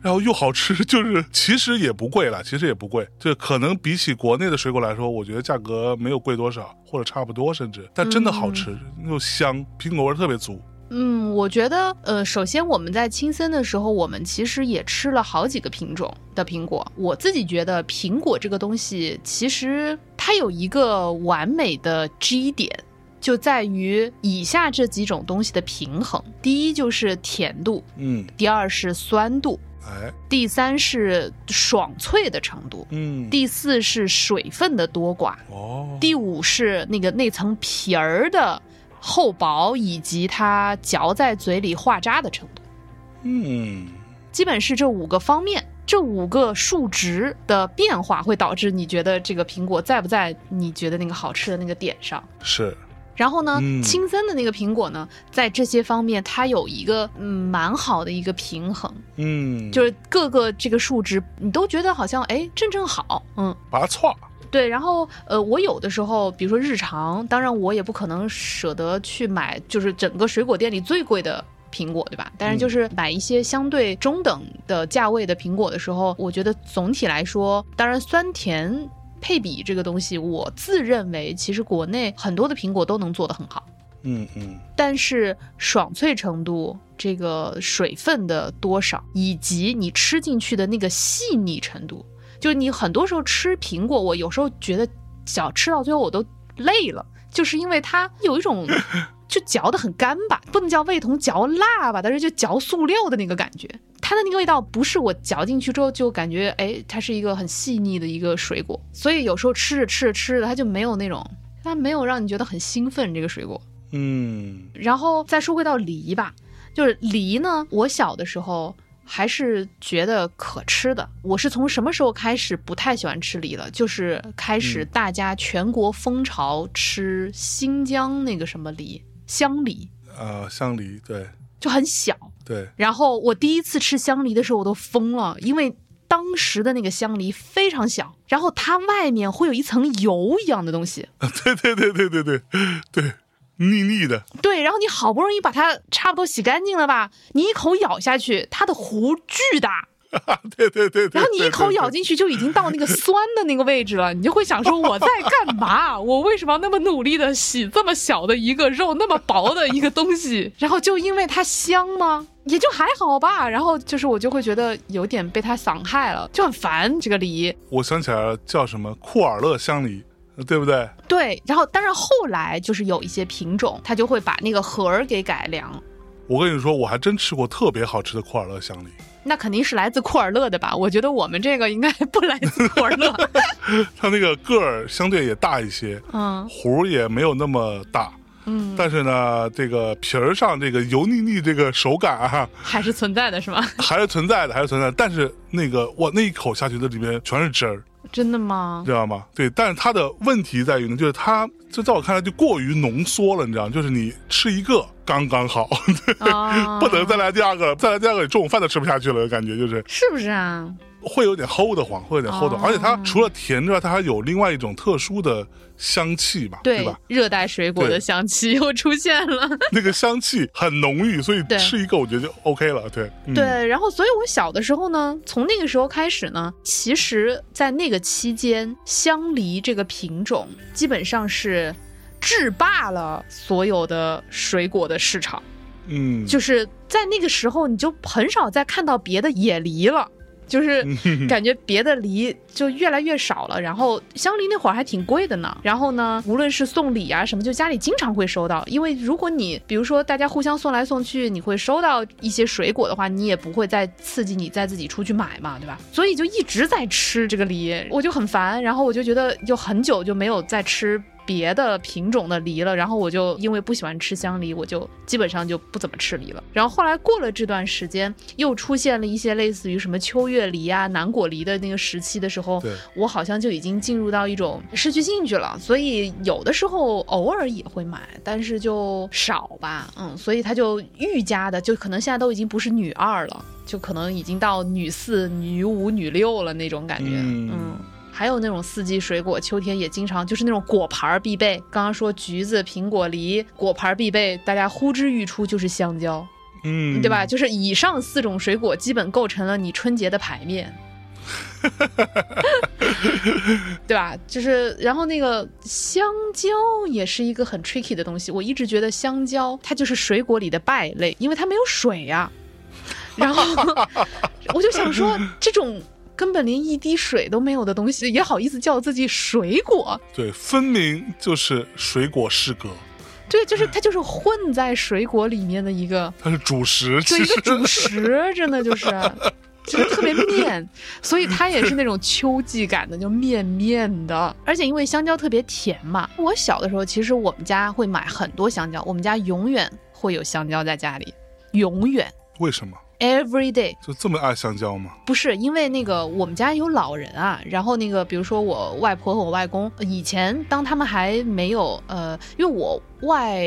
然后又好吃，就是其实也不贵了，其实也不贵，就可能比起国内的水果来说，我觉得价格没有贵多少，或者差不多，甚至，但真的好吃，又香，苹果味儿特别足。嗯，我觉得，呃，首先我们在青森的时候，我们其实也吃了好几个品种的苹果。我自己觉得，苹果这个东西，其实它有一个完美的 G 点，就在于以下这几种东西的平衡。第一就是甜度，嗯，第二是酸度，哎，第三是爽脆的程度，嗯，第四是水分的多寡，哦，第五是那个那层皮儿的厚薄以及它嚼在嘴里化渣的程度，嗯，基本是这五个方面。这五个数值的变化会导致你觉得这个苹果在不在你觉得那个好吃的那个点上。是，然后呢，嗯青森的那个苹果呢，在这些方面它有一个嗯蛮好的一个平衡，嗯，就是各个这个数值你都觉得好像哎正正好，嗯，把它错，对。然后呃，我有的时候比如说日常，当然我也不可能舍得去买就是整个水果店里最贵的。苹果对吧？但是就是买一些相对中等的价位的苹果的时候，我觉得总体来说，当然酸甜配比这个东西，我自认为其实国内很多的苹果都能做得很好。嗯嗯，但是爽脆程度、这个水分的多少，以及你吃进去的那个细腻程度，就是你很多时候吃苹果，我有时候觉得小吃到最后我都累了，就是因为它有一种就嚼得很干吧，不能叫味同嚼蜡吧，但是就嚼塑料的那个感觉。它的那个味道不是我嚼进去之后就感觉，哎，它是一个很细腻的一个水果，所以有时候吃着吃着吃着，它就没有那种，它没有让你觉得很兴奋这个水果。嗯，然后再说回到梨吧，就是梨呢，我小的时候还是觉得可吃的。我是从什么时候开始不太喜欢吃梨了？就是开始大家全国风潮吃新疆那个什么梨，香梨，啊，香梨，对。就很小。对，然后我第一次吃香梨的时候，我都疯了，因为当时的那个香梨非常小，然后它外面会有一层油一样的东西。对对对对对对对，腻腻的，对，然后你好不容易把它差不多洗干净了吧，你一口咬下去，它的核巨大，对对对对，然后你一口咬进，去就已经到那个酸的那个位置了，你就会想说我在干嘛？我为什么要那么努力的洗这么小的一个肉，那么薄的一个东西？然后就因为它香吗？也就还好吧。然后就是我就会觉得有点被它伤害了，就很烦这个梨。我想起来了，叫什么库尔勒香梨，对不对？对，然后当然后来就是有一些品种，它就会把那个核儿给改良。我跟你说，我还真吃过特别好吃的库尔勒香梨，那肯定是来自库尔勒的吧？我觉得我们这个应该不来自库尔勒。他那个个儿相对也大一些，嗯核也没有那么大，嗯，但是呢，这个皮儿上这个油腻腻这个手感啊，还是存在的是吗？还是存在的，还是存在的。但是那个哇，那一口下去的里面全是汁儿，真的吗？知道吗？对，但是它的问题在于呢，就是它就在我看来就过于浓缩了，你知道吗？就是你吃一个刚刚好，啊，不能再来第二个，再来第二个你中午饭都吃不下去了，感觉就是是不是啊？会有点齁的慌，会有点齁的慌。哦而且它除了甜之外，它还有另外一种特殊的香气吧，对对吧？，热带水果的香气又出现了。那个香气很浓郁，所以吃一个我觉得就 OK 了。对，嗯、对，然后所以我小的时候呢，从那个时候开始呢，其实在那个期间，香梨这个品种基本上是制霸了所有的水果的市场。嗯，就是在那个时候，你就很少再看到别的野梨了。就是嗯 感觉别的梨就越来越少了，然后香梨那会儿还挺贵的呢。然后呢，无论是送礼啊什么，就家里经常会收到。因为如果你比如说大家互相送来送去，你会收到一些水果的话，你也不会再刺激你再自己出去买嘛，对吧？所以就一直在吃这个梨，我就很烦。然后我就觉得就很久就没有再吃。别的品种的梨了，然后我就因为不喜欢吃香梨，我就基本上就不怎么吃梨了。然后后来过了这段时间，又出现了一些类似于什么秋月梨啊、南果梨的那个时期的时候，我好像就已经进入到一种失去兴趣了。所以有的时候偶尔也会买，但是就少吧。嗯，所以它就愈加的，就可能现在都已经不是女二了，就可能已经到女四、女五、女六了那种感觉。嗯嗯还有那种四季水果，秋天也经常就是那种果盘儿必备。刚刚说橘子、苹果、梨，果盘儿必备，大家呼之欲出就是香蕉，嗯，对吧？？就是以上四种水果基本构成了你春节的牌面。对吧？就是，然后那个香蕉也是一个很 tricky 的东西。我一直觉得香蕉它就是水果里的败类，因为它没有水呀、然后 我就想说，这种根本连一滴水都没有的东西，也好意思叫自己水果？对，分明就是水果失格，对，就是它就是混在水果里面的一个，它是主食，就其实一个主食，真的就是。就是特别面，所以它也是那种秋季感的，就面面的。而且因为香蕉特别甜嘛，我小的时候其实我们家会买很多香蕉，我们家永远会有香蕉在家里，永远为什么 every day。就这么爱香蕉吗？不是因为那个我们家有老人啊，然后那个比如说我外婆和我外公，呃以前当他们还没有呃，因为我外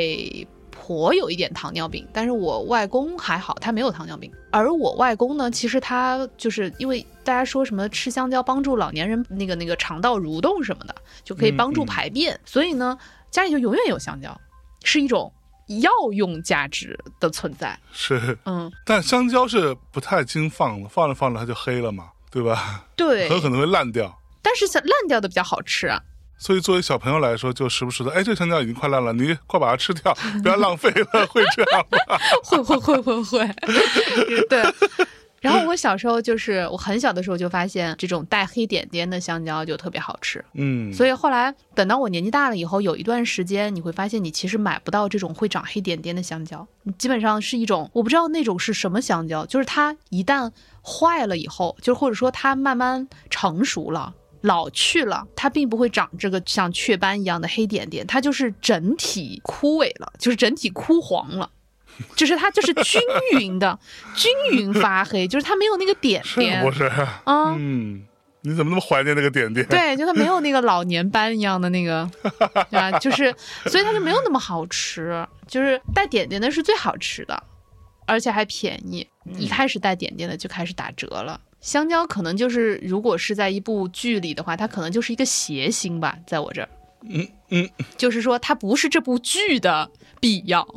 婆有一点糖尿病，但是我外公还好，他没有糖尿病。而我外公呢，其实他就是因为大家说什么吃香蕉帮助老年人那个那个肠道蠕动什么的，就可以帮助嗯嗯排便，所以呢，家里就永远有香蕉，是一种药用价值的存在。是，嗯，但香蕉是不太经放的，放着放着它就黑了嘛，对吧？对，很可能会烂掉。但是像烂掉的比较好吃啊。所以作为小朋友来说，就时不时的，哎，这个香蕉已经快烂了，你快把它吃掉，不要浪费了，会这样吗？会会会会会，对。然后我 小时候就是我很小的时候就发现这种带黑点点的香蕉就特别好吃，嗯，所以后来等到我年纪大了以后，有一段时间你会发现你其实买不到这种会长黑点点的香蕉，你基本上是一种我不知道那种是什么香蕉，就是它一旦坏了以后，就或者说它慢慢成熟了。老去了，它并不会长这个像雀斑一样的黑点点，它就是整体枯萎了，就是整体枯黄了，就是它就是均匀的均匀发黑，就是它没有那个点是点不是？啊。嗯，你怎么那么怀念那个点点？对，就它没有那个老年斑一样的那个，对吧？就是，所以它就没有那么好吃。就是带点点的是最好吃的，而且还便宜。一开始带点点的就开始打折了。香蕉可能就是，如果是在一部剧里的话，它可能就是一个谐星吧，在我这儿。嗯嗯，就是说它不是这部剧的必要。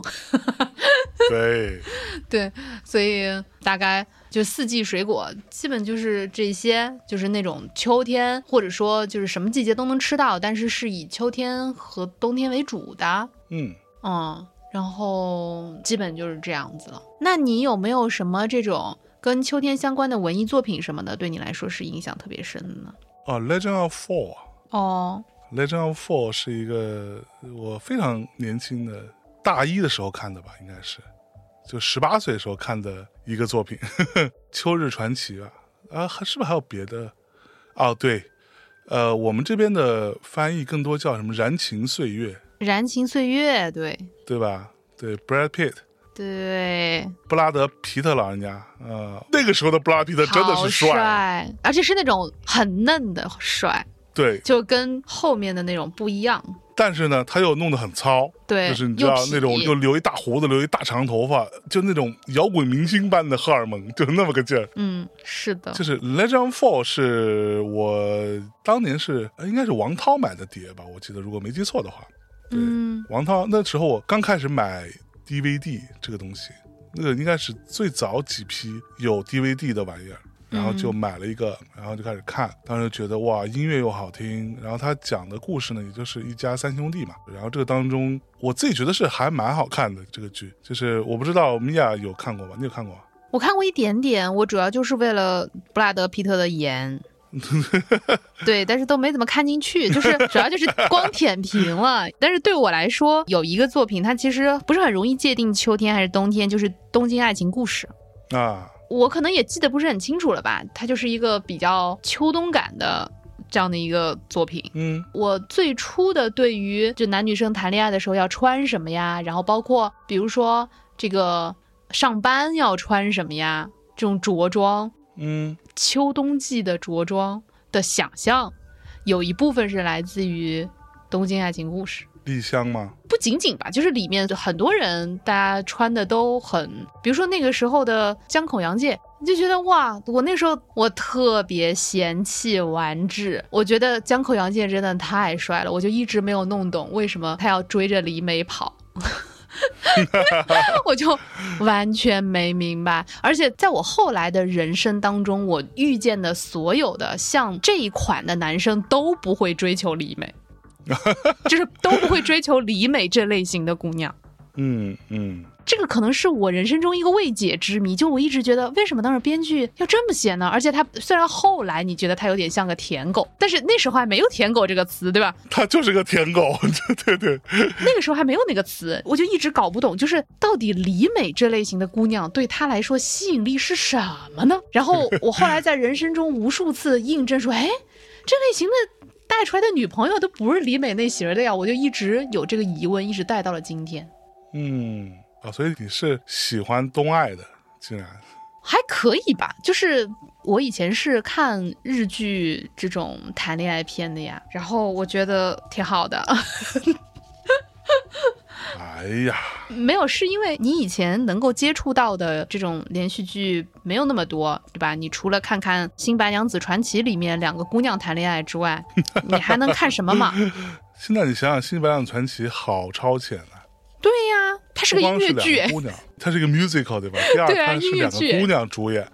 对，对，所以大概就四季水果，基本就是这些，就是那种秋天或者说就是什么季节都能吃到，但是是以秋天和冬天为主的，嗯，嗯，然后基本就是这样子了。那你有没有什么这种跟秋天相关的文艺作品什么的，对你来说是影响特别深的呢？哦，《Legend of Four》哦，《Legend of Four》是一个我非常年轻的大一的时候看的吧，应该是。就十八岁的时候看的一个作品，《呵呵秋日传奇》啊。啊，还是不是还有别的？哦，对，呃，我们这边的翻译更多叫什么“燃情岁月。燃情岁月，对”，对吧？对，Brad Pitt，对，布拉德皮特老人家，呃，那个时候的布拉德皮特真的是帅，帅，而且是那种很嫩的帅。对，就跟后面的那种不一样。但是呢，他又弄得很糙，对，就是你知道那种又留一大胡子，留一大长头发，就那种摇滚明星般的荷尔蒙，就那么个劲儿。嗯，是的，就是《Legend Four》是我当年是呃应该是王涛买的碟吧，我记得如果没记错的话，对，嗯王涛那时候我刚开始买 DVD 这个东西，那个应该是最早几批有 DVD 的玩意儿。然后就买了一个，然后就开始看，当时觉得哇，音乐又好听，然后他讲的故事呢，也就是一家三兄弟嘛。然后这个当中，我自己觉得是还蛮好看的这个剧，就是我不知道米娅有看过吗？你有看过吗？我看过一点点，我主要就是为了布拉德皮特的颜。对，但是都没怎么看进去，就是主要就是光舔屏了。但是对我来说，有一个作品，它其实不是很容易界定秋天还是冬天，就是《东京爱情故事》。啊，我可能也记得不是很清楚了吧，它就是一个比较秋冬感的这样的一个作品。嗯我最初的对于就男女生谈恋爱的时候要穿什么呀，然后包括比如说这个上班要穿什么呀，这种着装，嗯秋冬季的着装的想象，有一部分是来自于《东京爱情故事》。丽香吗？不仅仅吧，就是里面很多人大家穿的都很，比如说那个时候的江口洋介，你就觉得哇，我那时候我特别嫌弃完治，我觉得江口洋介真的太帅了，我就一直没有弄懂为什么他要追着李美跑。我就完全没明白，而且在我后来的人生当中，我遇见的所有的像这一款的男生都不会追求李美，就是都不会追求李美这类型的姑娘。嗯嗯，这个可能是我人生中一个未解之谜。就我一直觉得，为什么当时编剧要这么写呢？而且他虽然后来你觉得他有点像个舔狗，但是那时候还没有“舔狗”这个词，对吧？他就是个舔狗，对对对，那个时候还没有那个词，我就一直搞不懂，就是到底李美这类型的姑娘对他来说吸引力是什么呢？然后我后来在人生中无数次印证说，哎，这类型的带出来的女朋友都不是李美那型的呀，我就一直有这个疑问，一直带到了今天。嗯啊，所以你是喜欢东爱的，竟然，还可以吧，就是我以前是看日剧这种谈恋爱片的呀，然后我觉得挺好的。哎呀，没有，是因为你以前能够接触到的这种连续剧没有那么多，对吧？你除了看看《新白娘子传奇》里面两个姑娘谈恋爱之外，你还能看什么嘛？现在你想想，《新白娘子传奇》好超前啊！对呀，它是个音乐剧。个，姑娘，它是一个 musical 对吧？第二，对啊它是两个姑娘主演，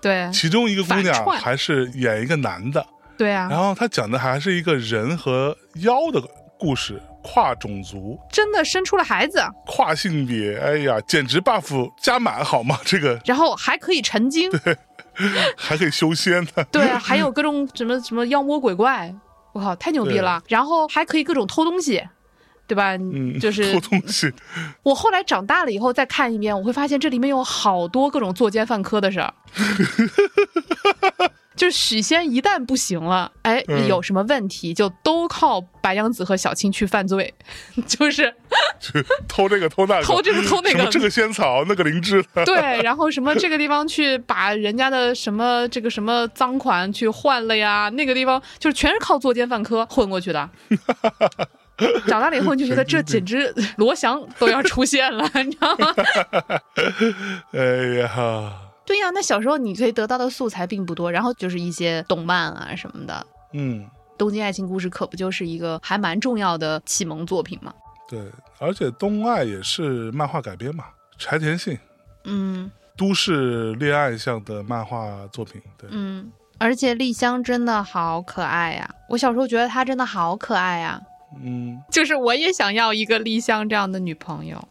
对。其中一个姑娘还是演一个男的，对啊，然后他讲的还是一个人和妖的故事，跨种族、真的生出了孩子，跨性别，哎呀，简直 buff 加满好吗？这个然后还可以成精，对 还可以修仙呢。对啊，还有各种什么什么妖魔鬼怪，我靠，太牛逼了！然后还可以各种偷东西，对吧？嗯，就是偷东西，我后来长大了以后再看一遍，我会发现这里面有好多各种作奸犯科的事儿。就是许仙一旦不行了，哎，嗯。有什么问题就都靠白娘子和小青去犯罪，就是去 偷这个偷那个，偷这个偷那个。这个仙草那个灵芝，对，然后什么这个地方去把人家的什么这个什么赃款去换了呀，那个地方就是全是靠作奸犯科混过去的。长大了以后，你就觉得这简直罗翔都要出现了，你知道吗？哎呀，对呀、那小时候你可以得到的素材并不多，然后就是一些动漫啊什么的。嗯，《东京爱情故事》可不就是一个还蛮重要的启蒙作品吗？对，而且东爱也是漫画改编嘛，柴田信嗯都市恋爱向的漫画作品，对，嗯，而且丽香真的好可爱呀、我小时候觉得她真的好可爱呀、嗯，就是我也想要一个丽香这样的女朋友。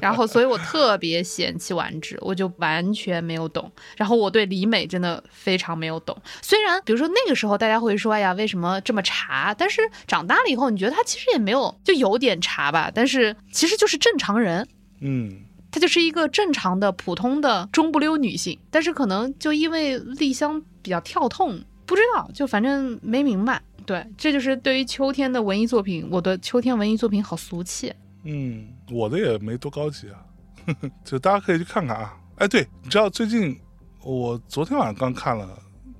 然后，所以我特别嫌弃丸子，我就完全没有懂。然后我对李美真的非常没有懂。虽然比如说那个时候大家会说，哎呀，为什么这么茶？但是长大了以后，你觉得她其实也没有，就有点茶吧。但是其实就是正常人，嗯，她就是一个正常的普通的中不溜女性。但是可能就因为丽香比较跳痛，不知道，就反正没明白。对，这就是对于秋天的文艺作品，我的秋天文艺作品好俗气。嗯，我的也没多高级啊，就大家可以去看看啊。哎，对，你知道最近我昨天晚上刚看了，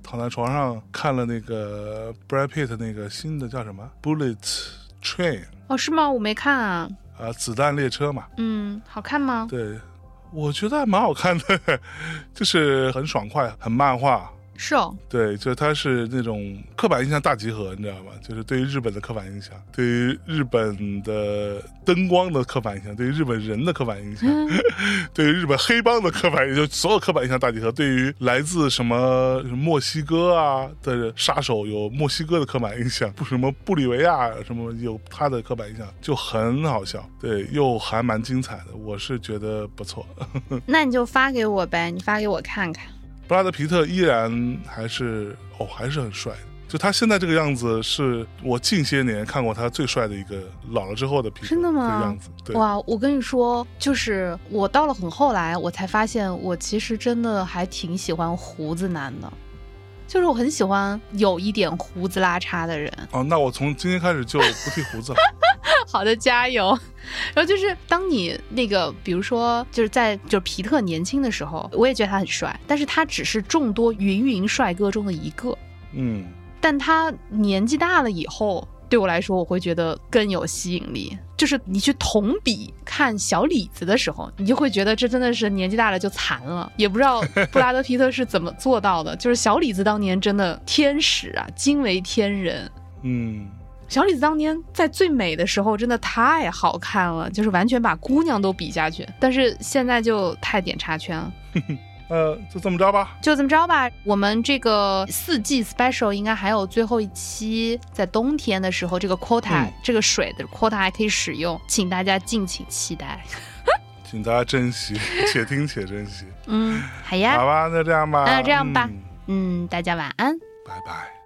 躺在床上看了那个 Brad Pitt 那个新的叫什么 Bullet Train 哦，是吗？我没看啊。啊，子弹列车嘛。嗯，好看吗？对，我觉得还蛮好看的，就是很爽快，很漫画。是哦，对，就它是那种刻板印象大集合，你知道吗？就是对于日本的刻板印象，对于日本的灯光的刻板印象，对于日本人的刻板印象，对于日本黑帮的刻板印象，就所有刻板印象大集合。对于来自什么墨西哥啊的杀手，有墨西哥的刻板印象；不什么布里维亚什么有他的刻板印象，就很好笑。对，又还蛮精彩的，我是觉得不错。那你就发给我呗，你发给我看看。布拉德皮特依然还是哦，还是很帅的。就他现在这个样子，是我近些年看过他最帅的一个老了之后的皮特真的吗这个样子，对，哇，我跟你说，就是我到了很后来，我才发现我其实真的还挺喜欢胡子男的，就是我很喜欢有一点胡子拉碴的人。哦，那我从今天开始就不剃胡子了。好的，加油。然后就是当你那个，比如说，就是在就是皮特年轻的时候，我也觉得他很帅，但是他只是众多芸芸帅哥中的一个。嗯，但他年纪大了以后，对我来说，我会觉得更有吸引力。就是你去同比看小李子的时候，你就会觉得这真的是年纪大了就残了。也不知道布拉德皮特是怎么做到的，就是小李子当年真的天使啊，惊为天人。嗯，小李子当年在最美的时候真的太好看了，就是完全把姑娘都比下去。但是现在就太点插圈了。呃，就这么着吧。就这么着吧，我们这个四季 special 应该还有最后一期，在冬天的时候，这个 quota、嗯这个水的 quota 还可以使用，请大家敬请期待。请大家珍惜，且听且珍惜。嗯，好呀，好吧，那这样吧，那这样吧嗯嗯，大家晚安。拜拜。